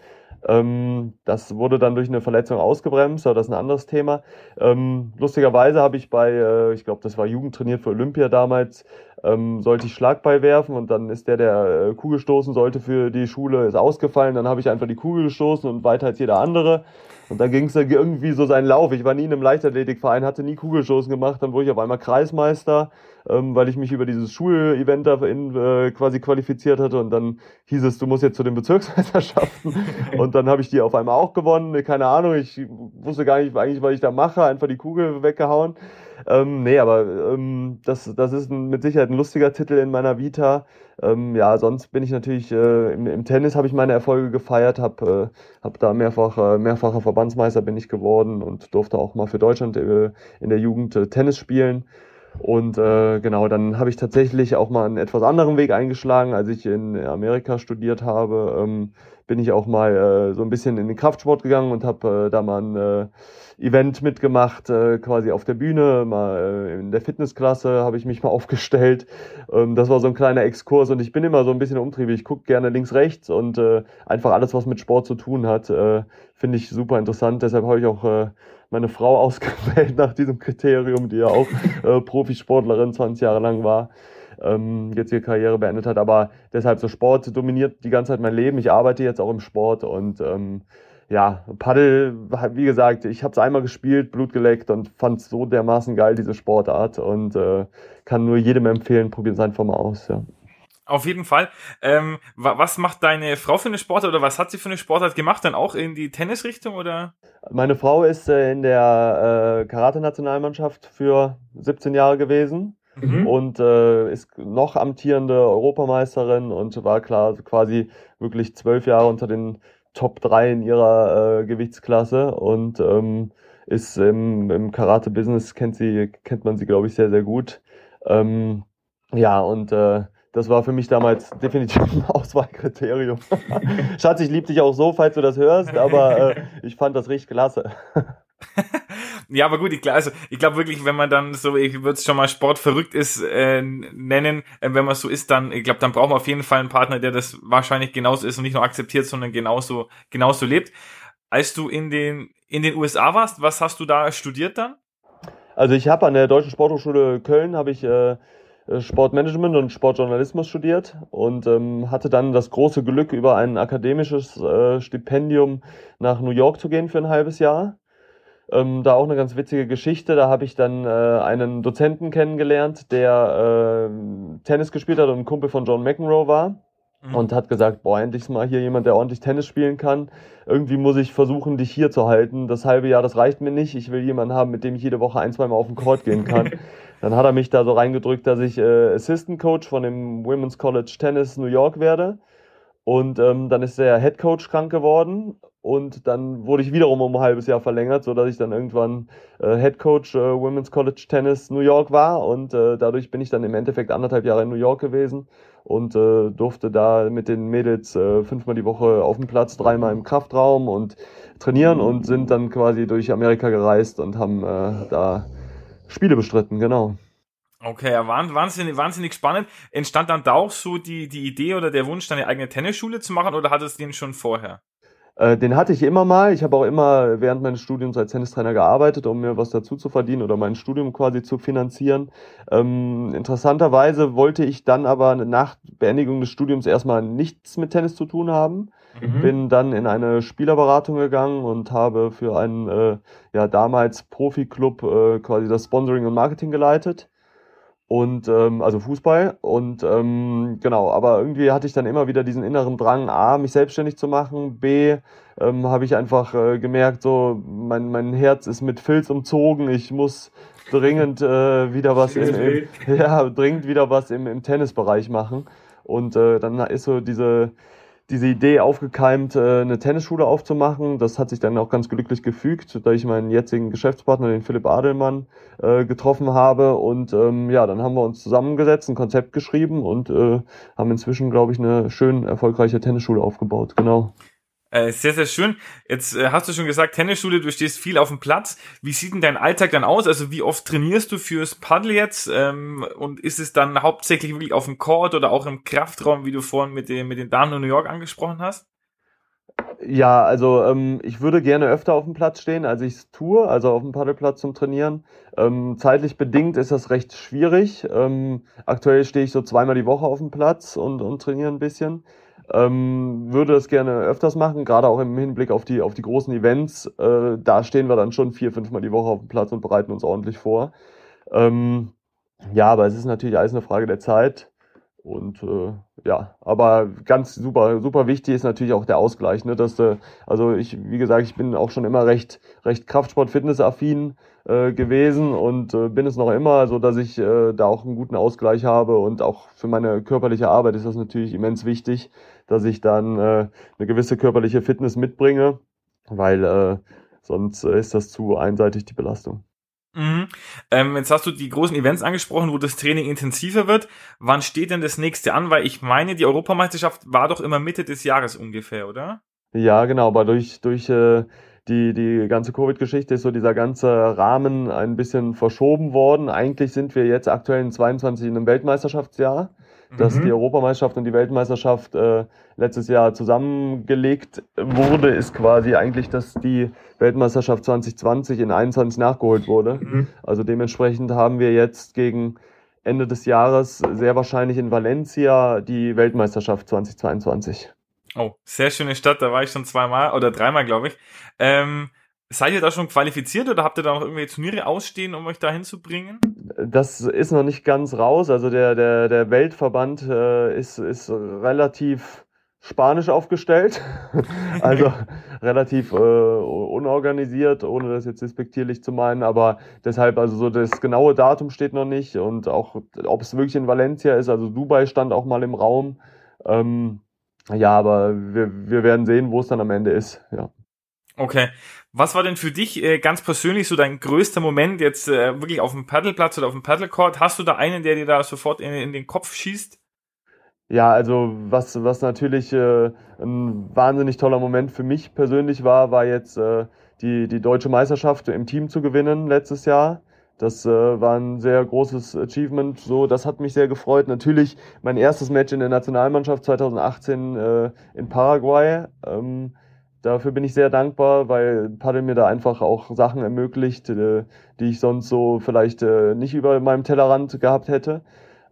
Ähm, das wurde dann durch eine Verletzung ausgebremst, aber das ist ein anderes Thema. Ähm, lustigerweise habe ich bei, äh, ich glaube, das war Jugendtrainiert für Olympia damals, ähm, sollte ich Schlagball werfen und dann ist der, der äh, Kugel stoßen sollte für die Schule, ist ausgefallen. Dann habe ich einfach die Kugel gestoßen und weiter als jeder andere. Und dann ging es irgendwie so seinen Lauf. Ich war nie in einem Leichtathletikverein, hatte nie Kugelstoßen gemacht. Dann wurde ich auf einmal Kreismeister, ähm, weil ich mich über dieses Schulevent da in, äh, quasi qualifiziert hatte. Und dann hieß es, du musst jetzt zu den Bezirksmeisterschaften. *laughs* und dann habe ich die auf einmal auch gewonnen. Keine Ahnung, ich wusste gar nicht eigentlich, was ich da mache. Einfach die Kugel weggehauen. Ähm, nee, aber ähm, das, das ist ein, mit Sicherheit ein lustiger Titel in meiner Vita. Ähm, ja, sonst bin ich natürlich äh, im, im Tennis habe ich meine Erfolge gefeiert, habe äh, hab da mehrfach äh, mehrfacher Verbandsmeister bin ich geworden und durfte auch mal für Deutschland äh, in der Jugend äh, Tennis spielen. Und äh, genau, dann habe ich tatsächlich auch mal einen etwas anderen Weg eingeschlagen, als ich in Amerika studiert habe. Ähm, bin ich auch mal äh, so ein bisschen in den Kraftsport gegangen und habe äh, da mal ein äh, Event mitgemacht, äh, quasi auf der Bühne, mal äh, in der Fitnessklasse habe ich mich mal *laughs* aufgestellt. Ähm, das war so ein kleiner Exkurs und ich bin immer so ein bisschen umtriebig. Ich gucke gerne links, rechts und äh, einfach alles, was mit Sport zu tun hat, äh, finde ich super interessant. Deshalb habe ich auch äh, meine Frau *laughs* ausgewählt nach diesem Kriterium, die ja auch *laughs* äh, Profisportlerin 20 Jahre lang war ähm, jetzt ihre Karriere beendet hat. Aber deshalb so Sport dominiert die ganze Zeit mein Leben. Ich arbeite jetzt auch im Sport und ähm, ja, Paddel, wie gesagt, ich habe es einmal gespielt, Blut geleckt und fand es so dermaßen geil, diese Sportart und äh, kann nur jedem empfehlen, probieren es einfach mal aus. Ja. Auf jeden Fall. Ähm, was macht deine Frau für eine Sportart oder was hat sie für eine Sportart gemacht? Dann auch in die Tennisrichtung oder? Meine Frau ist äh, in der äh, Karate-Nationalmannschaft für 17 Jahre gewesen mhm. und äh, ist noch amtierende Europameisterin und war klar quasi wirklich zwölf Jahre unter den Top 3 in ihrer äh, Gewichtsklasse und ähm, ist im, im Karate-Business kennt sie, kennt man sie, glaube ich, sehr, sehr gut. Ähm, ja, und äh, das war für mich damals definitiv ein Auswahlkriterium. *laughs* Schatz, ich liebe dich auch so, falls du das hörst, aber äh, ich fand das richtig klasse. *laughs* ja, aber gut, ich, also, ich glaube wirklich, wenn man dann so, ich würde es schon mal sportverrückt ist, äh, nennen, äh, wenn man so ist, dann, ich glaube, dann braucht man auf jeden Fall einen Partner, der das wahrscheinlich genauso ist und nicht nur akzeptiert, sondern genauso, genauso lebt. Als du in den, in den USA warst, was hast du da studiert dann? Also ich habe an der Deutschen Sporthochschule Köln habe ich äh, Sportmanagement und Sportjournalismus studiert und ähm, hatte dann das große Glück, über ein akademisches äh, Stipendium nach New York zu gehen für ein halbes Jahr. Ähm, da auch eine ganz witzige Geschichte. Da habe ich dann äh, einen Dozenten kennengelernt, der äh, Tennis gespielt hat und ein Kumpel von John McEnroe war. Mhm. Und hat gesagt, boah, endlich mal hier jemand, der ordentlich Tennis spielen kann. Irgendwie muss ich versuchen, dich hier zu halten. Das halbe Jahr, das reicht mir nicht. Ich will jemanden haben, mit dem ich jede Woche ein, zwei Mal auf den Court gehen kann. *laughs* dann hat er mich da so reingedrückt, dass ich äh, Assistant Coach von dem Women's College Tennis New York werde. Und ähm, dann ist der Head Coach krank geworden und dann wurde ich wiederum um ein halbes Jahr verlängert, so dass ich dann irgendwann äh, Head Coach äh, Women's College Tennis New York war und äh, dadurch bin ich dann im Endeffekt anderthalb Jahre in New York gewesen und äh, durfte da mit den Mädels äh, fünfmal die Woche auf dem Platz, dreimal im Kraftraum und trainieren und sind dann quasi durch Amerika gereist und haben äh, da Spiele bestritten, genau. Okay, ja, wahnsinnig, wahnsinnig spannend. Entstand dann da auch so die, die Idee oder der Wunsch, deine eigene Tennisschule zu machen oder hattest du den schon vorher? Äh, den hatte ich immer mal. Ich habe auch immer während meines Studiums als Tennistrainer gearbeitet, um mir was dazu zu verdienen oder mein Studium quasi zu finanzieren. Ähm, interessanterweise wollte ich dann aber nach Beendigung des Studiums erstmal nichts mit Tennis zu tun haben. Mhm. Bin dann in eine Spielerberatung gegangen und habe für einen äh, ja damals Profi-Club äh, quasi das Sponsoring und Marketing geleitet. Und ähm, also Fußball. Und ähm, genau, aber irgendwie hatte ich dann immer wieder diesen inneren Drang, a mich selbstständig zu machen, b ähm, habe ich einfach äh, gemerkt, so mein mein Herz ist mit Filz umzogen, ich muss dringend äh, wieder was im, im, *laughs* ja dringend wieder was im, im Tennisbereich machen. Und äh, dann ist so diese diese Idee aufgekeimt, äh, eine Tennisschule aufzumachen. Das hat sich dann auch ganz glücklich gefügt, da ich meinen jetzigen Geschäftspartner, den Philipp Adelmann, äh, getroffen habe. Und ähm, ja, dann haben wir uns zusammengesetzt, ein Konzept geschrieben und äh, haben inzwischen, glaube ich, eine schön erfolgreiche Tennisschule aufgebaut. Genau. Äh, sehr, sehr schön. Jetzt äh, hast du schon gesagt, Tennisschule, du stehst viel auf dem Platz. Wie sieht denn dein Alltag dann aus? Also wie oft trainierst du fürs Paddle jetzt? Ähm, und ist es dann hauptsächlich wirklich auf dem Court oder auch im Kraftraum, wie du vorhin mit, den mit den Damen in New York angesprochen hast? Ja, also ähm, ich würde gerne öfter auf dem Platz stehen, als ich es tue, also auf dem Paddelplatz zum Trainieren. Ähm, zeitlich bedingt ist das recht schwierig. Ähm, aktuell stehe ich so zweimal die Woche auf dem Platz und, und trainiere ein bisschen. Ähm, würde das gerne öfters machen, gerade auch im Hinblick auf die, auf die großen Events. Äh, da stehen wir dann schon vier, fünfmal die Woche auf dem Platz und bereiten uns ordentlich vor. Ähm, ja, aber es ist natürlich alles eine Frage der Zeit. Und äh, ja, aber ganz super, super wichtig ist natürlich auch der Ausgleich. Ne? Dass, äh, also ich, wie gesagt, ich bin auch schon immer recht, recht Kraftsport-Fitness-affin äh, gewesen und äh, bin es noch immer, so dass ich äh, da auch einen guten Ausgleich habe und auch für meine körperliche Arbeit ist das natürlich immens wichtig, dass ich dann äh, eine gewisse körperliche Fitness mitbringe, weil äh, sonst äh, ist das zu einseitig die Belastung. Mhm. Ähm, jetzt hast du die großen Events angesprochen, wo das Training intensiver wird. Wann steht denn das nächste an? Weil ich meine, die Europameisterschaft war doch immer Mitte des Jahres ungefähr, oder? Ja, genau, aber durch, durch äh, die, die ganze Covid-Geschichte ist so dieser ganze Rahmen ein bisschen verschoben worden. Eigentlich sind wir jetzt aktuell in 22 in einem Weltmeisterschaftsjahr dass mhm. die Europameisterschaft und die Weltmeisterschaft äh, letztes Jahr zusammengelegt wurde, ist quasi eigentlich, dass die Weltmeisterschaft 2020 in 21 nachgeholt wurde. Mhm. Also dementsprechend haben wir jetzt gegen Ende des Jahres sehr wahrscheinlich in Valencia die Weltmeisterschaft 2022. Oh, sehr schöne Stadt, da war ich schon zweimal oder dreimal, glaube ich. Ähm, Seid ihr da schon qualifiziert oder habt ihr da noch irgendwelche Turniere ausstehen, um euch da hinzubringen? Das ist noch nicht ganz raus. Also der, der, der Weltverband äh, ist, ist relativ spanisch aufgestellt. *laughs* also *laughs* relativ äh, unorganisiert, ohne das jetzt respektierlich zu meinen. Aber deshalb, also so das genaue Datum steht noch nicht und auch, ob es wirklich in Valencia ist. Also Dubai stand auch mal im Raum. Ähm, ja, aber wir, wir werden sehen, wo es dann am Ende ist. Ja. Okay. Was war denn für dich äh, ganz persönlich so dein größter Moment jetzt äh, wirklich auf dem Paddleplatz oder auf dem Paddlecourt? Hast du da einen, der dir da sofort in, in den Kopf schießt? Ja, also was, was natürlich äh, ein wahnsinnig toller Moment für mich persönlich war, war jetzt äh, die, die deutsche Meisterschaft im Team zu gewinnen letztes Jahr. Das äh, war ein sehr großes Achievement. So, das hat mich sehr gefreut. Natürlich mein erstes Match in der Nationalmannschaft 2018 äh, in Paraguay. Ähm, Dafür bin ich sehr dankbar, weil Paddel mir da einfach auch Sachen ermöglicht, äh, die ich sonst so vielleicht äh, nicht über meinem Tellerrand gehabt hätte.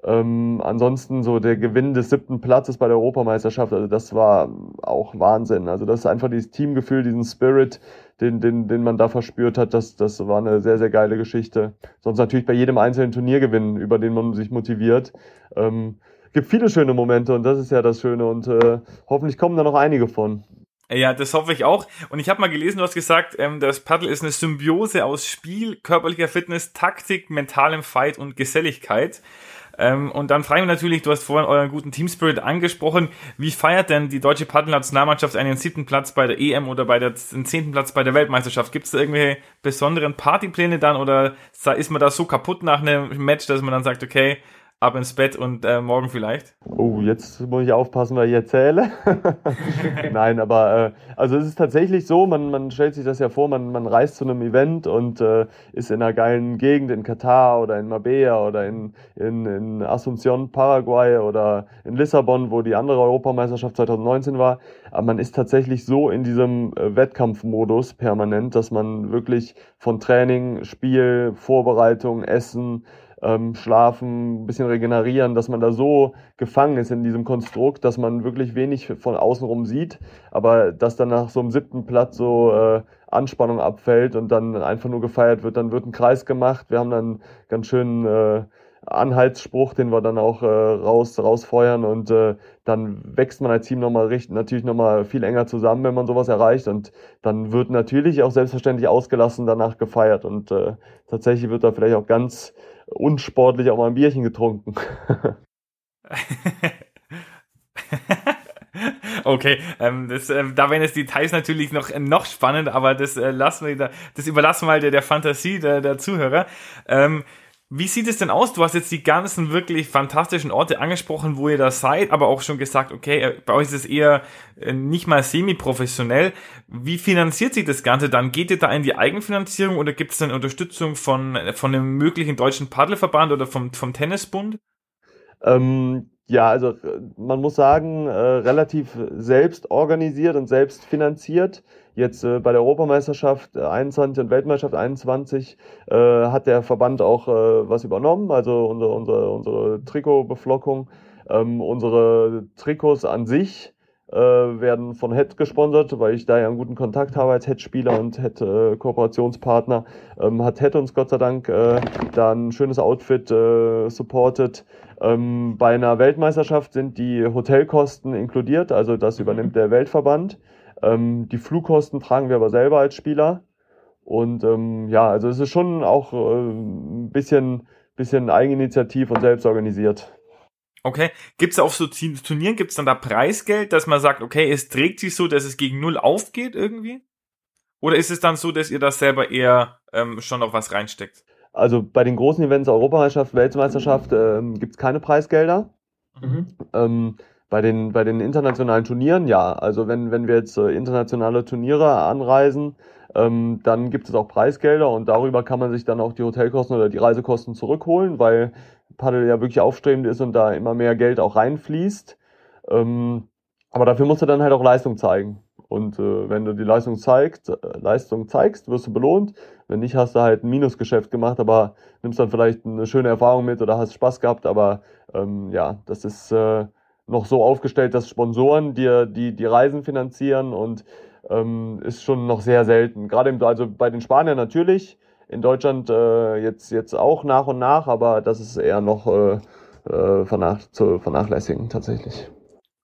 Ähm, ansonsten so der Gewinn des siebten Platzes bei der Europameisterschaft, also das war auch Wahnsinn. Also das ist einfach dieses Teamgefühl, diesen Spirit, den, den, den man da verspürt hat, das, das war eine sehr, sehr geile Geschichte. Sonst natürlich bei jedem einzelnen Turnier gewinnen, über den man sich motiviert. Ähm, gibt viele schöne Momente und das ist ja das Schöne und äh, hoffentlich kommen da noch einige von. Ja, das hoffe ich auch. Und ich habe mal gelesen, du hast gesagt, ähm, das Paddle ist eine Symbiose aus Spiel, körperlicher Fitness, Taktik, mentalem Fight und Geselligkeit. Ähm, und dann frage ich mich natürlich, du hast vorhin euren guten Team Spirit angesprochen. Wie feiert denn die deutsche Paddle-Nationalmannschaft einen siebten Platz bei der EM oder bei der, zehnten Platz bei der Weltmeisterschaft? Gibt es da irgendwelche besonderen Partypläne dann oder ist man da so kaputt nach einem Match, dass man dann sagt, okay, ab ins Bett und äh, morgen vielleicht? Oh, jetzt muss ich aufpassen, weil ich erzähle. *laughs* Nein, aber äh, also es ist tatsächlich so, man, man stellt sich das ja vor, man, man reist zu einem Event und äh, ist in einer geilen Gegend in Katar oder in Mabea oder in, in, in Asunción, Paraguay oder in Lissabon, wo die andere Europameisterschaft 2019 war. Aber man ist tatsächlich so in diesem äh, Wettkampfmodus permanent, dass man wirklich von Training, Spiel, Vorbereitung, Essen, ähm, schlafen, ein bisschen regenerieren, dass man da so gefangen ist in diesem Konstrukt, dass man wirklich wenig von außenrum sieht, aber dass dann nach so einem siebten Platz so äh, Anspannung abfällt und dann einfach nur gefeiert wird, dann wird ein Kreis gemacht. Wir haben dann ganz schön äh, Anhaltsspruch, den wir dann auch äh, raus, rausfeuern und äh, dann wächst man als Team nochmal richtig, natürlich nochmal viel enger zusammen, wenn man sowas erreicht und dann wird natürlich auch selbstverständlich ausgelassen danach gefeiert und äh, tatsächlich wird da vielleicht auch ganz unsportlich auch mal ein Bierchen getrunken. *laughs* Okay, ähm, das, äh, da wären jetzt Details natürlich noch, noch spannend, aber das äh, lassen wir da, das überlassen wir mal der, der Fantasie der, der Zuhörer. Ähm, wie sieht es denn aus? Du hast jetzt die ganzen wirklich fantastischen Orte angesprochen, wo ihr da seid, aber auch schon gesagt, okay, äh, bei euch ist es eher äh, nicht mal semi-professionell. Wie finanziert sich das Ganze dann? Geht ihr da in die Eigenfinanzierung oder gibt es dann Unterstützung von, von einem möglichen deutschen Paddelverband oder vom, vom Tennisbund? Ähm, ja, also man muss sagen, äh, relativ selbst organisiert und selbst finanziert. Jetzt äh, bei der Europameisterschaft 21 und Weltmeisterschaft 21 äh, hat der Verband auch äh, was übernommen, also unsere, unsere, unsere Trikotbeflockung, ähm, unsere Trikots an sich äh, werden von Head gesponsert, weil ich da ja einen guten Kontakt habe als Head-Spieler und Head-Kooperationspartner. Ähm, hat Head uns Gott sei Dank äh, da ein schönes Outfit äh, supported. Ähm, bei einer Weltmeisterschaft sind die Hotelkosten inkludiert, also das mhm. übernimmt der Weltverband. Ähm, die Flugkosten tragen wir aber selber als Spieler. Und ähm, ja, also es ist schon auch äh, ein bisschen, bisschen Eigeninitiativ und selbst organisiert. Okay. Gibt es auf so Turnieren, gibt es dann da Preisgeld, dass man sagt, okay, es trägt sich so, dass es gegen Null aufgeht irgendwie? Oder ist es dann so, dass ihr das selber eher ähm, schon noch was reinsteckt? Also bei den großen Events, Europameisterschaft, Weltmeisterschaft, ähm, gibt es keine Preisgelder. Mhm. Ähm, bei den, bei den internationalen Turnieren, ja. Also wenn, wenn wir jetzt äh, internationale Turniere anreisen, ähm, dann gibt es auch Preisgelder und darüber kann man sich dann auch die Hotelkosten oder die Reisekosten zurückholen, weil Paddel ja wirklich aufstrebend ist und da immer mehr Geld auch reinfließt. Ähm, aber dafür musst du dann halt auch Leistung zeigen. Und äh, wenn du die Leistung zeigst, äh, Leistung zeigst, wirst du belohnt. Wenn nicht, hast du halt ein Minusgeschäft gemacht, aber nimmst dann vielleicht eine schöne Erfahrung mit oder hast Spaß gehabt. Aber ähm, ja, das ist äh, noch so aufgestellt, dass Sponsoren dir die, die Reisen finanzieren und ähm, ist schon noch sehr selten. Gerade im, also bei den Spaniern natürlich, in Deutschland äh, jetzt, jetzt auch nach und nach, aber das ist eher noch äh, äh, vernach zu vernachlässigen tatsächlich.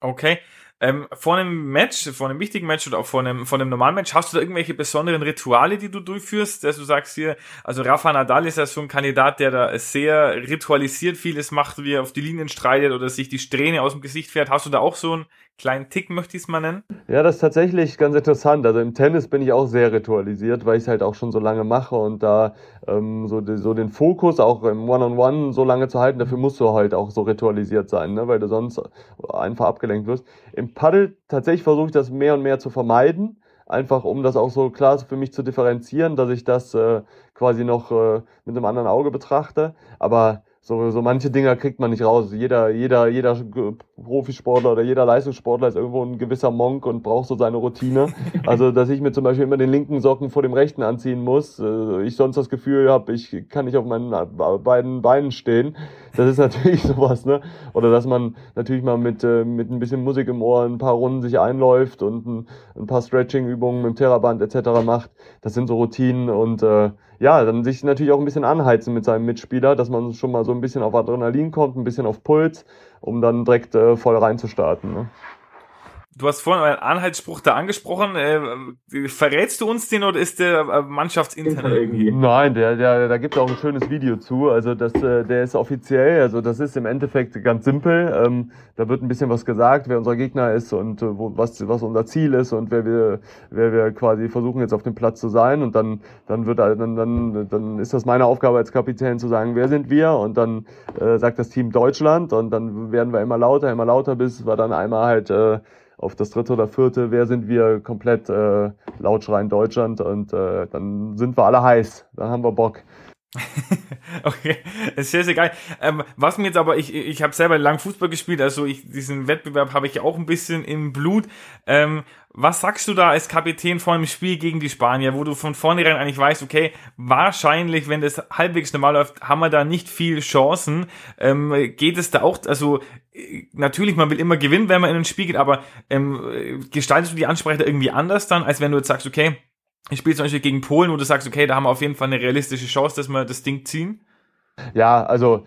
Okay. Ähm, vor einem Match, vor einem wichtigen Match oder auch vor einem, vor einem normalen Match, hast du da irgendwelche besonderen Rituale, die du durchführst, dass du sagst hier, also Rafa Nadal ist ja so ein Kandidat, der da sehr ritualisiert vieles macht, wie er auf die Linien streitet oder sich die Strähne aus dem Gesicht fährt. Hast du da auch so ein kleinen Tick, möchte ich es mal nennen? Ja, das ist tatsächlich ganz interessant. Also im Tennis bin ich auch sehr ritualisiert, weil ich es halt auch schon so lange mache und da ähm, so, so den Fokus auch im One-on-One -on -One so lange zu halten, dafür musst du halt auch so ritualisiert sein, ne? weil du sonst einfach abgelenkt wirst. Im Paddel tatsächlich versuche ich das mehr und mehr zu vermeiden einfach um das auch so klar für mich zu differenzieren, dass ich das äh, quasi noch äh, mit einem anderen Auge betrachte. Aber so, so manche Dinger kriegt man nicht raus. Jeder, jeder, jeder Profisportler oder jeder Leistungssportler ist irgendwo ein gewisser Monk und braucht so seine Routine. *laughs* Also, dass ich mir zum Beispiel immer den linken Socken vor dem rechten anziehen muss, äh, ich sonst das Gefühl habe, ich kann nicht auf meinen beiden Beinen stehen. Das ist natürlich *laughs* sowas, ne? Oder dass man natürlich mal mit, äh, mit ein bisschen Musik im Ohr ein paar Runden sich einläuft und ein, ein paar Stretching-Übungen mit dem Terraband etc. macht. Das sind so Routinen und äh, ja, dann sich natürlich auch ein bisschen anheizen mit seinem Mitspieler, dass man schon mal so ein bisschen auf Adrenalin kommt, ein bisschen auf Puls, um dann direkt äh, voll reinzustarten. Ne? Du hast vorhin einen Anhaltsspruch da angesprochen. Äh, verrätst du uns den oder ist der äh, mannschaftsintern irgendwie? Nein, der, der, da gibt es auch ein schönes Video zu. Also das, äh, der ist offiziell. Also das ist im Endeffekt ganz simpel. Ähm, da wird ein bisschen was gesagt, wer unser Gegner ist und äh, wo, was, was unser Ziel ist und wer wir, wer wir quasi versuchen jetzt auf dem Platz zu sein. Und dann, dann wird dann, dann, dann ist das meine Aufgabe als Kapitän zu sagen, wer sind wir? Und dann äh, sagt das Team Deutschland und dann werden wir immer lauter, immer lauter, bis wir dann einmal halt äh, auf das dritte oder vierte, wer sind wir, komplett äh, laut schreien Deutschland und äh, dann sind wir alle heiß, dann haben wir Bock. *laughs* okay, das ist sehr, sehr geil. Ähm, was mir jetzt aber, ich, ich habe selber lang Fußball gespielt, also ich, diesen Wettbewerb habe ich auch ein bisschen im Blut. Ähm, was sagst du da als Kapitän vor einem Spiel gegen die Spanier, wo du von vornherein eigentlich weißt, okay, wahrscheinlich, wenn das halbwegs normal läuft, haben wir da nicht viel Chancen. Ähm, geht es da auch, also natürlich, man will immer gewinnen, wenn man in ein Spiel geht, aber ähm, gestaltest du die Ansprache da irgendwie anders dann, als wenn du jetzt sagst, okay, ich spiele zum Beispiel gegen Polen, wo du sagst, okay, da haben wir auf jeden Fall eine realistische Chance, dass wir das Ding ziehen? Ja, also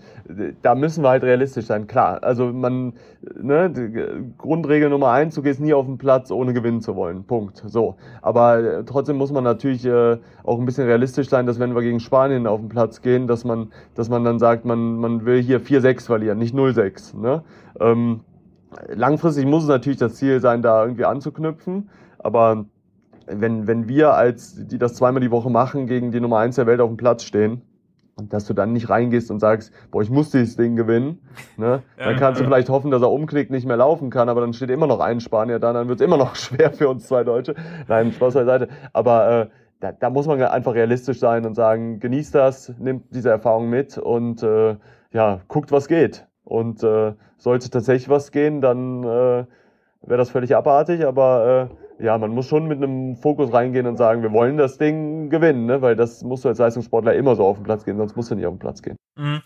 da müssen wir halt realistisch sein, klar. Also man, ne, Grundregel Nummer eins, du gehst nie auf den Platz, ohne gewinnen zu wollen. Punkt. So. Aber äh, trotzdem muss man natürlich äh, auch ein bisschen realistisch sein, dass wenn wir gegen Spanien auf den Platz gehen, dass man, dass man dann sagt, man, man will hier 4-6 verlieren, nicht 0-6. Ne? Ähm, langfristig muss es natürlich das Ziel sein, da irgendwie anzuknüpfen. Aber wenn, wenn wir als, die das zweimal die Woche machen, gegen die Nummer eins der Welt auf dem Platz stehen, und dass du dann nicht reingehst und sagst, boah, ich muss dieses Ding gewinnen, ne? *laughs* dann kannst du vielleicht hoffen, dass er umknickt, nicht mehr laufen kann, aber dann steht immer noch ein Spanier da, dann wird es immer noch *laughs* schwer für uns zwei Deutsche. Nein, Spaß beiseite. Aber äh, da, da muss man einfach realistisch sein und sagen, genießt das, nimmt diese Erfahrung mit und äh, ja, guckt, was geht. Und äh, sollte tatsächlich was gehen, dann äh, wäre das völlig abartig, aber äh, ja, man muss schon mit einem Fokus reingehen und sagen, wir wollen das Ding gewinnen, ne? weil das musst du als Leistungssportler immer so auf den Platz gehen, sonst musst du nicht auf den Platz gehen. Mhm.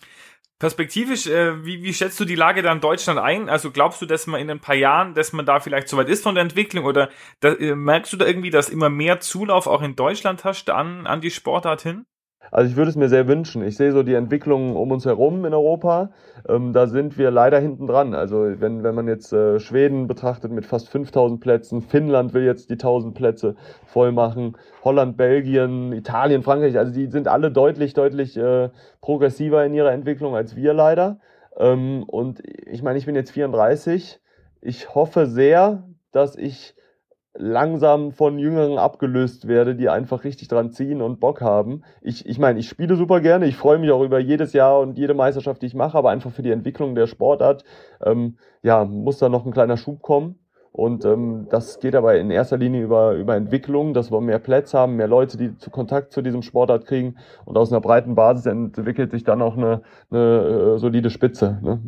Perspektivisch, äh, wie, wie schätzt du die Lage da in Deutschland ein? Also glaubst du, dass man in ein paar Jahren, dass man da vielleicht so weit ist von der Entwicklung oder da, äh, merkst du da irgendwie, dass immer mehr Zulauf auch in Deutschland hast an, an die Sportart hin? Also ich würde es mir sehr wünschen. Ich sehe so die Entwicklung um uns herum in Europa. Ähm, da sind wir leider hinten dran. Also wenn, wenn man jetzt äh, Schweden betrachtet mit fast 5000 Plätzen, Finnland will jetzt die 1000 Plätze voll machen, Holland, Belgien, Italien, Frankreich, also die sind alle deutlich, deutlich äh, progressiver in ihrer Entwicklung als wir leider. Ähm, und ich meine, ich bin jetzt 34. Ich hoffe sehr, dass ich langsam von Jüngeren abgelöst werde, die einfach richtig dran ziehen und Bock haben. Ich, ich meine, ich spiele super gerne, ich freue mich auch über jedes Jahr und jede Meisterschaft, die ich mache, aber einfach für die Entwicklung der Sportart, ähm, ja, muss da noch ein kleiner Schub kommen. Und ähm, das geht aber in erster Linie über, über Entwicklung, dass wir mehr Plätze haben, mehr Leute, die zu Kontakt zu diesem Sportart kriegen. Und aus einer breiten Basis entwickelt sich dann auch eine, eine äh, solide Spitze. Ne?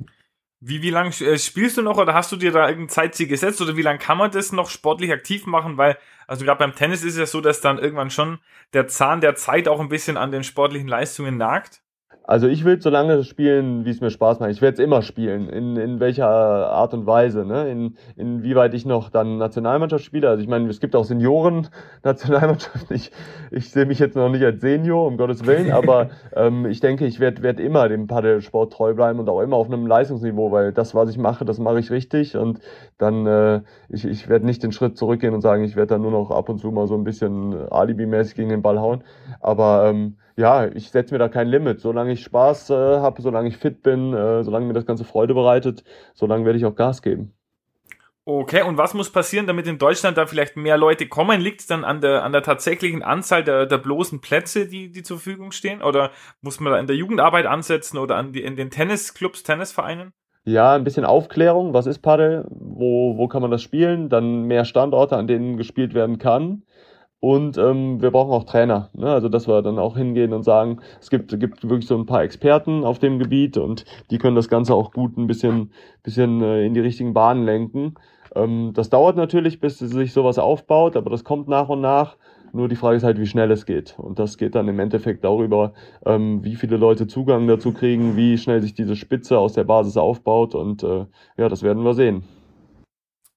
Wie, wie lange äh, spielst du noch oder hast du dir da irgendein Zeitziel gesetzt oder wie lange kann man das noch sportlich aktiv machen? Weil, also gerade beim Tennis ist es ja so, dass dann irgendwann schon der Zahn der Zeit auch ein bisschen an den sportlichen Leistungen nagt. Also ich will so lange spielen, wie es mir Spaß macht. Ich werde es immer spielen, in, in welcher Art und Weise, ne? In, inwieweit ich noch dann Nationalmannschaft spiele. Also ich meine, es gibt auch Senioren-Nationalmannschaften. *laughs* Ich, ich sehe mich jetzt noch nicht als Senior, um Gottes Willen, *laughs* aber ähm, ich denke, ich werde werd immer dem Paddelsport treu bleiben und auch immer auf einem Leistungsniveau, weil das, was ich mache, das mache ich richtig und dann, äh, ich, ich werde nicht den Schritt zurückgehen und sagen, ich werde dann nur noch ab und zu mal so ein bisschen alibimäßig gegen den Ball hauen. Aber ähm, ja, ich setze mir da kein Limit. Solange ich Spaß äh, habe, solange ich fit bin, äh, solange mir das Ganze Freude bereitet, solange werde ich auch Gas geben. Okay, und was muss passieren, damit in Deutschland da vielleicht mehr Leute kommen? Liegt es dann an der, an der tatsächlichen Anzahl der, der bloßen Plätze, die, die zur Verfügung stehen? Oder muss man da in der Jugendarbeit ansetzen oder an die, in den Tennisclubs, Tennisvereinen? Ja, ein bisschen Aufklärung. Was ist Paddel? Wo, wo kann man das spielen? Dann mehr Standorte, an denen gespielt werden kann. Und ähm, wir brauchen auch Trainer. Ne? Also, dass wir dann auch hingehen und sagen, es gibt, gibt wirklich so ein paar Experten auf dem Gebiet und die können das Ganze auch gut ein bisschen, bisschen äh, in die richtigen Bahnen lenken. Ähm, das dauert natürlich, bis sich sowas aufbaut, aber das kommt nach und nach. Nur die Frage ist halt, wie schnell es geht. Und das geht dann im Endeffekt darüber, ähm, wie viele Leute Zugang dazu kriegen, wie schnell sich diese Spitze aus der Basis aufbaut. Und äh, ja, das werden wir sehen.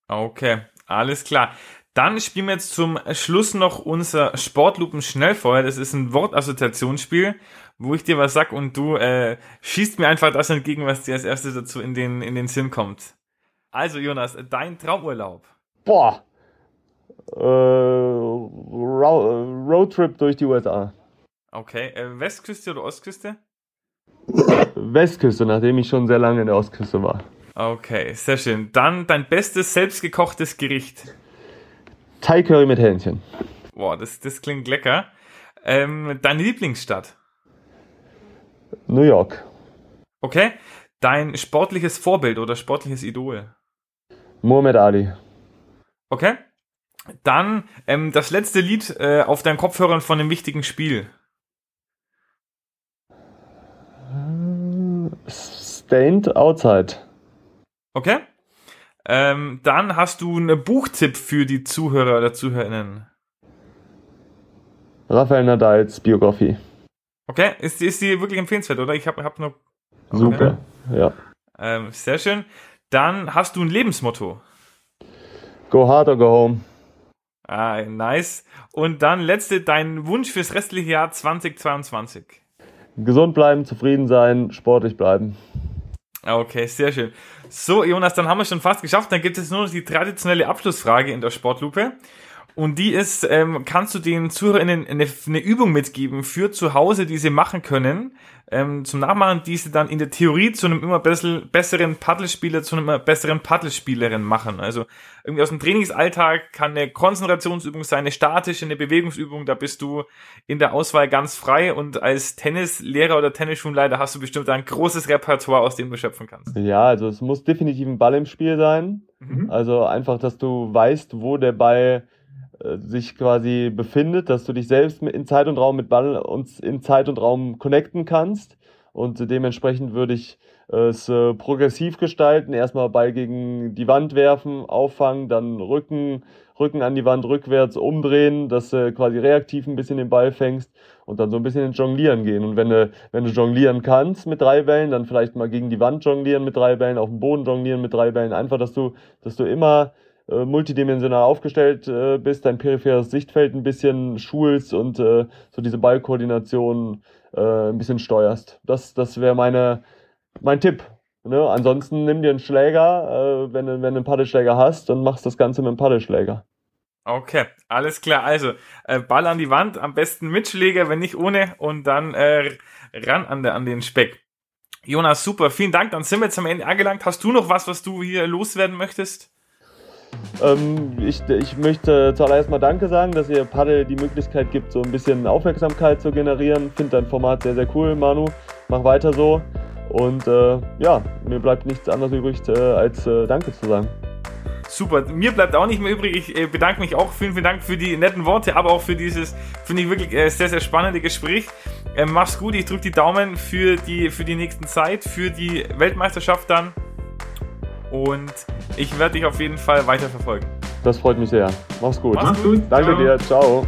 Okay, alles klar. Dann spielen wir jetzt zum Schluss noch unser Sportlupen Schnellfeuer. Das ist ein Wortassoziationsspiel, wo ich dir was sag und du äh, schießt mir einfach das entgegen, was dir als erstes dazu in den, in den Sinn kommt. Also Jonas, dein Traumurlaub. Boah. Äh, Ro Roadtrip durch die USA. Okay, äh, Westküste oder Ostküste? Westküste, nachdem ich schon sehr lange in der Ostküste war. Okay, sehr schön. Dann dein bestes selbstgekochtes Gericht. Thai Curry mit Hähnchen. Boah, das, das klingt lecker. Ähm, deine Lieblingsstadt? New York. Okay. Dein sportliches Vorbild oder sportliches Idol? Muhammad Ali. Okay. Dann ähm, das letzte Lied äh, auf deinen Kopfhörern von einem wichtigen Spiel. Stained Outside. Okay. Ähm, dann hast du einen Buchtipp für die Zuhörer oder ZuhörerInnen. Raphael Nadals Biografie. Okay, ist, ist die wirklich empfehlenswert, oder? Ich habe hab nur. Okay. Super, ja. Ähm, sehr schön. Dann hast du ein Lebensmotto. Go hard or go home. Ah, nice. Und dann letzte, dein Wunsch fürs restliche Jahr 2022. gesund bleiben, zufrieden sein, sportlich bleiben. Okay, sehr schön. So, Jonas, dann haben wir schon fast geschafft. Dann gibt es nur noch die traditionelle Abschlussfrage in der Sportlupe. Und die ist, ähm, kannst du den ZuhörerInnen eine, eine Übung mitgeben für zu Hause, die sie machen können, ähm, zum Nachmachen, die sie dann in der Theorie zu einem immer besseren Paddelspieler, zu einer besseren Paddelspielerin machen. Also irgendwie aus dem Trainingsalltag kann eine Konzentrationsübung sein, eine statische, eine Bewegungsübung, da bist du in der Auswahl ganz frei und als Tennislehrer oder Tennisschulleiter hast du bestimmt ein großes Repertoire, aus dem du schöpfen kannst. Ja, also es muss definitiv ein Ball im Spiel sein. Mhm. Also einfach, dass du weißt, wo der Ball sich quasi befindet, dass du dich selbst in Zeit und Raum mit Ball und in Zeit und Raum connecten kannst. Und dementsprechend würde ich es äh, progressiv gestalten. Erstmal Ball gegen die Wand werfen, auffangen, dann Rücken, Rücken an die Wand rückwärts umdrehen, dass du quasi reaktiv ein bisschen den Ball fängst und dann so ein bisschen ins Jonglieren gehen. Und wenn du, wenn du jonglieren kannst mit drei Bällen, dann vielleicht mal gegen die Wand jonglieren mit drei Bällen, auf dem Boden jonglieren mit drei Bällen. Einfach, dass du, dass du immer äh, multidimensional aufgestellt äh, bist, dein peripheres Sichtfeld ein bisschen schulst und äh, so diese Ballkoordination äh, ein bisschen steuerst. Das, das wäre mein Tipp. Ne? Ansonsten nimm dir einen Schläger, äh, wenn, wenn du einen Paddelschläger hast, und machst das Ganze mit einem Paddelschläger. Okay, alles klar. Also Ball an die Wand, am besten mit Schläger, wenn nicht ohne, und dann ran an, der, an den Speck. Jonas, super, vielen Dank. Dann sind wir jetzt am Ende angelangt. Hast du noch was, was du hier loswerden möchtest? Ähm, ich, ich möchte zuallererst mal Danke sagen, dass ihr Paddel die Möglichkeit gibt, so ein bisschen Aufmerksamkeit zu generieren. Finde dein Format sehr, sehr cool, Manu. Mach weiter so. Und äh, ja, mir bleibt nichts anderes übrig, äh, als äh, Danke zu sagen. Super, mir bleibt auch nicht mehr übrig. Ich äh, bedanke mich auch. Vielen, vielen Dank für die netten Worte, aber auch für dieses, finde ich wirklich äh, sehr, sehr spannende Gespräch. Ähm, mach's gut, ich drücke die Daumen für die, für die nächsten Zeit, für die Weltmeisterschaft dann und ich werde dich auf jeden Fall weiter verfolgen. Das freut mich sehr. Mach's gut. Mach's gut. Danke Ciao. dir. Ciao.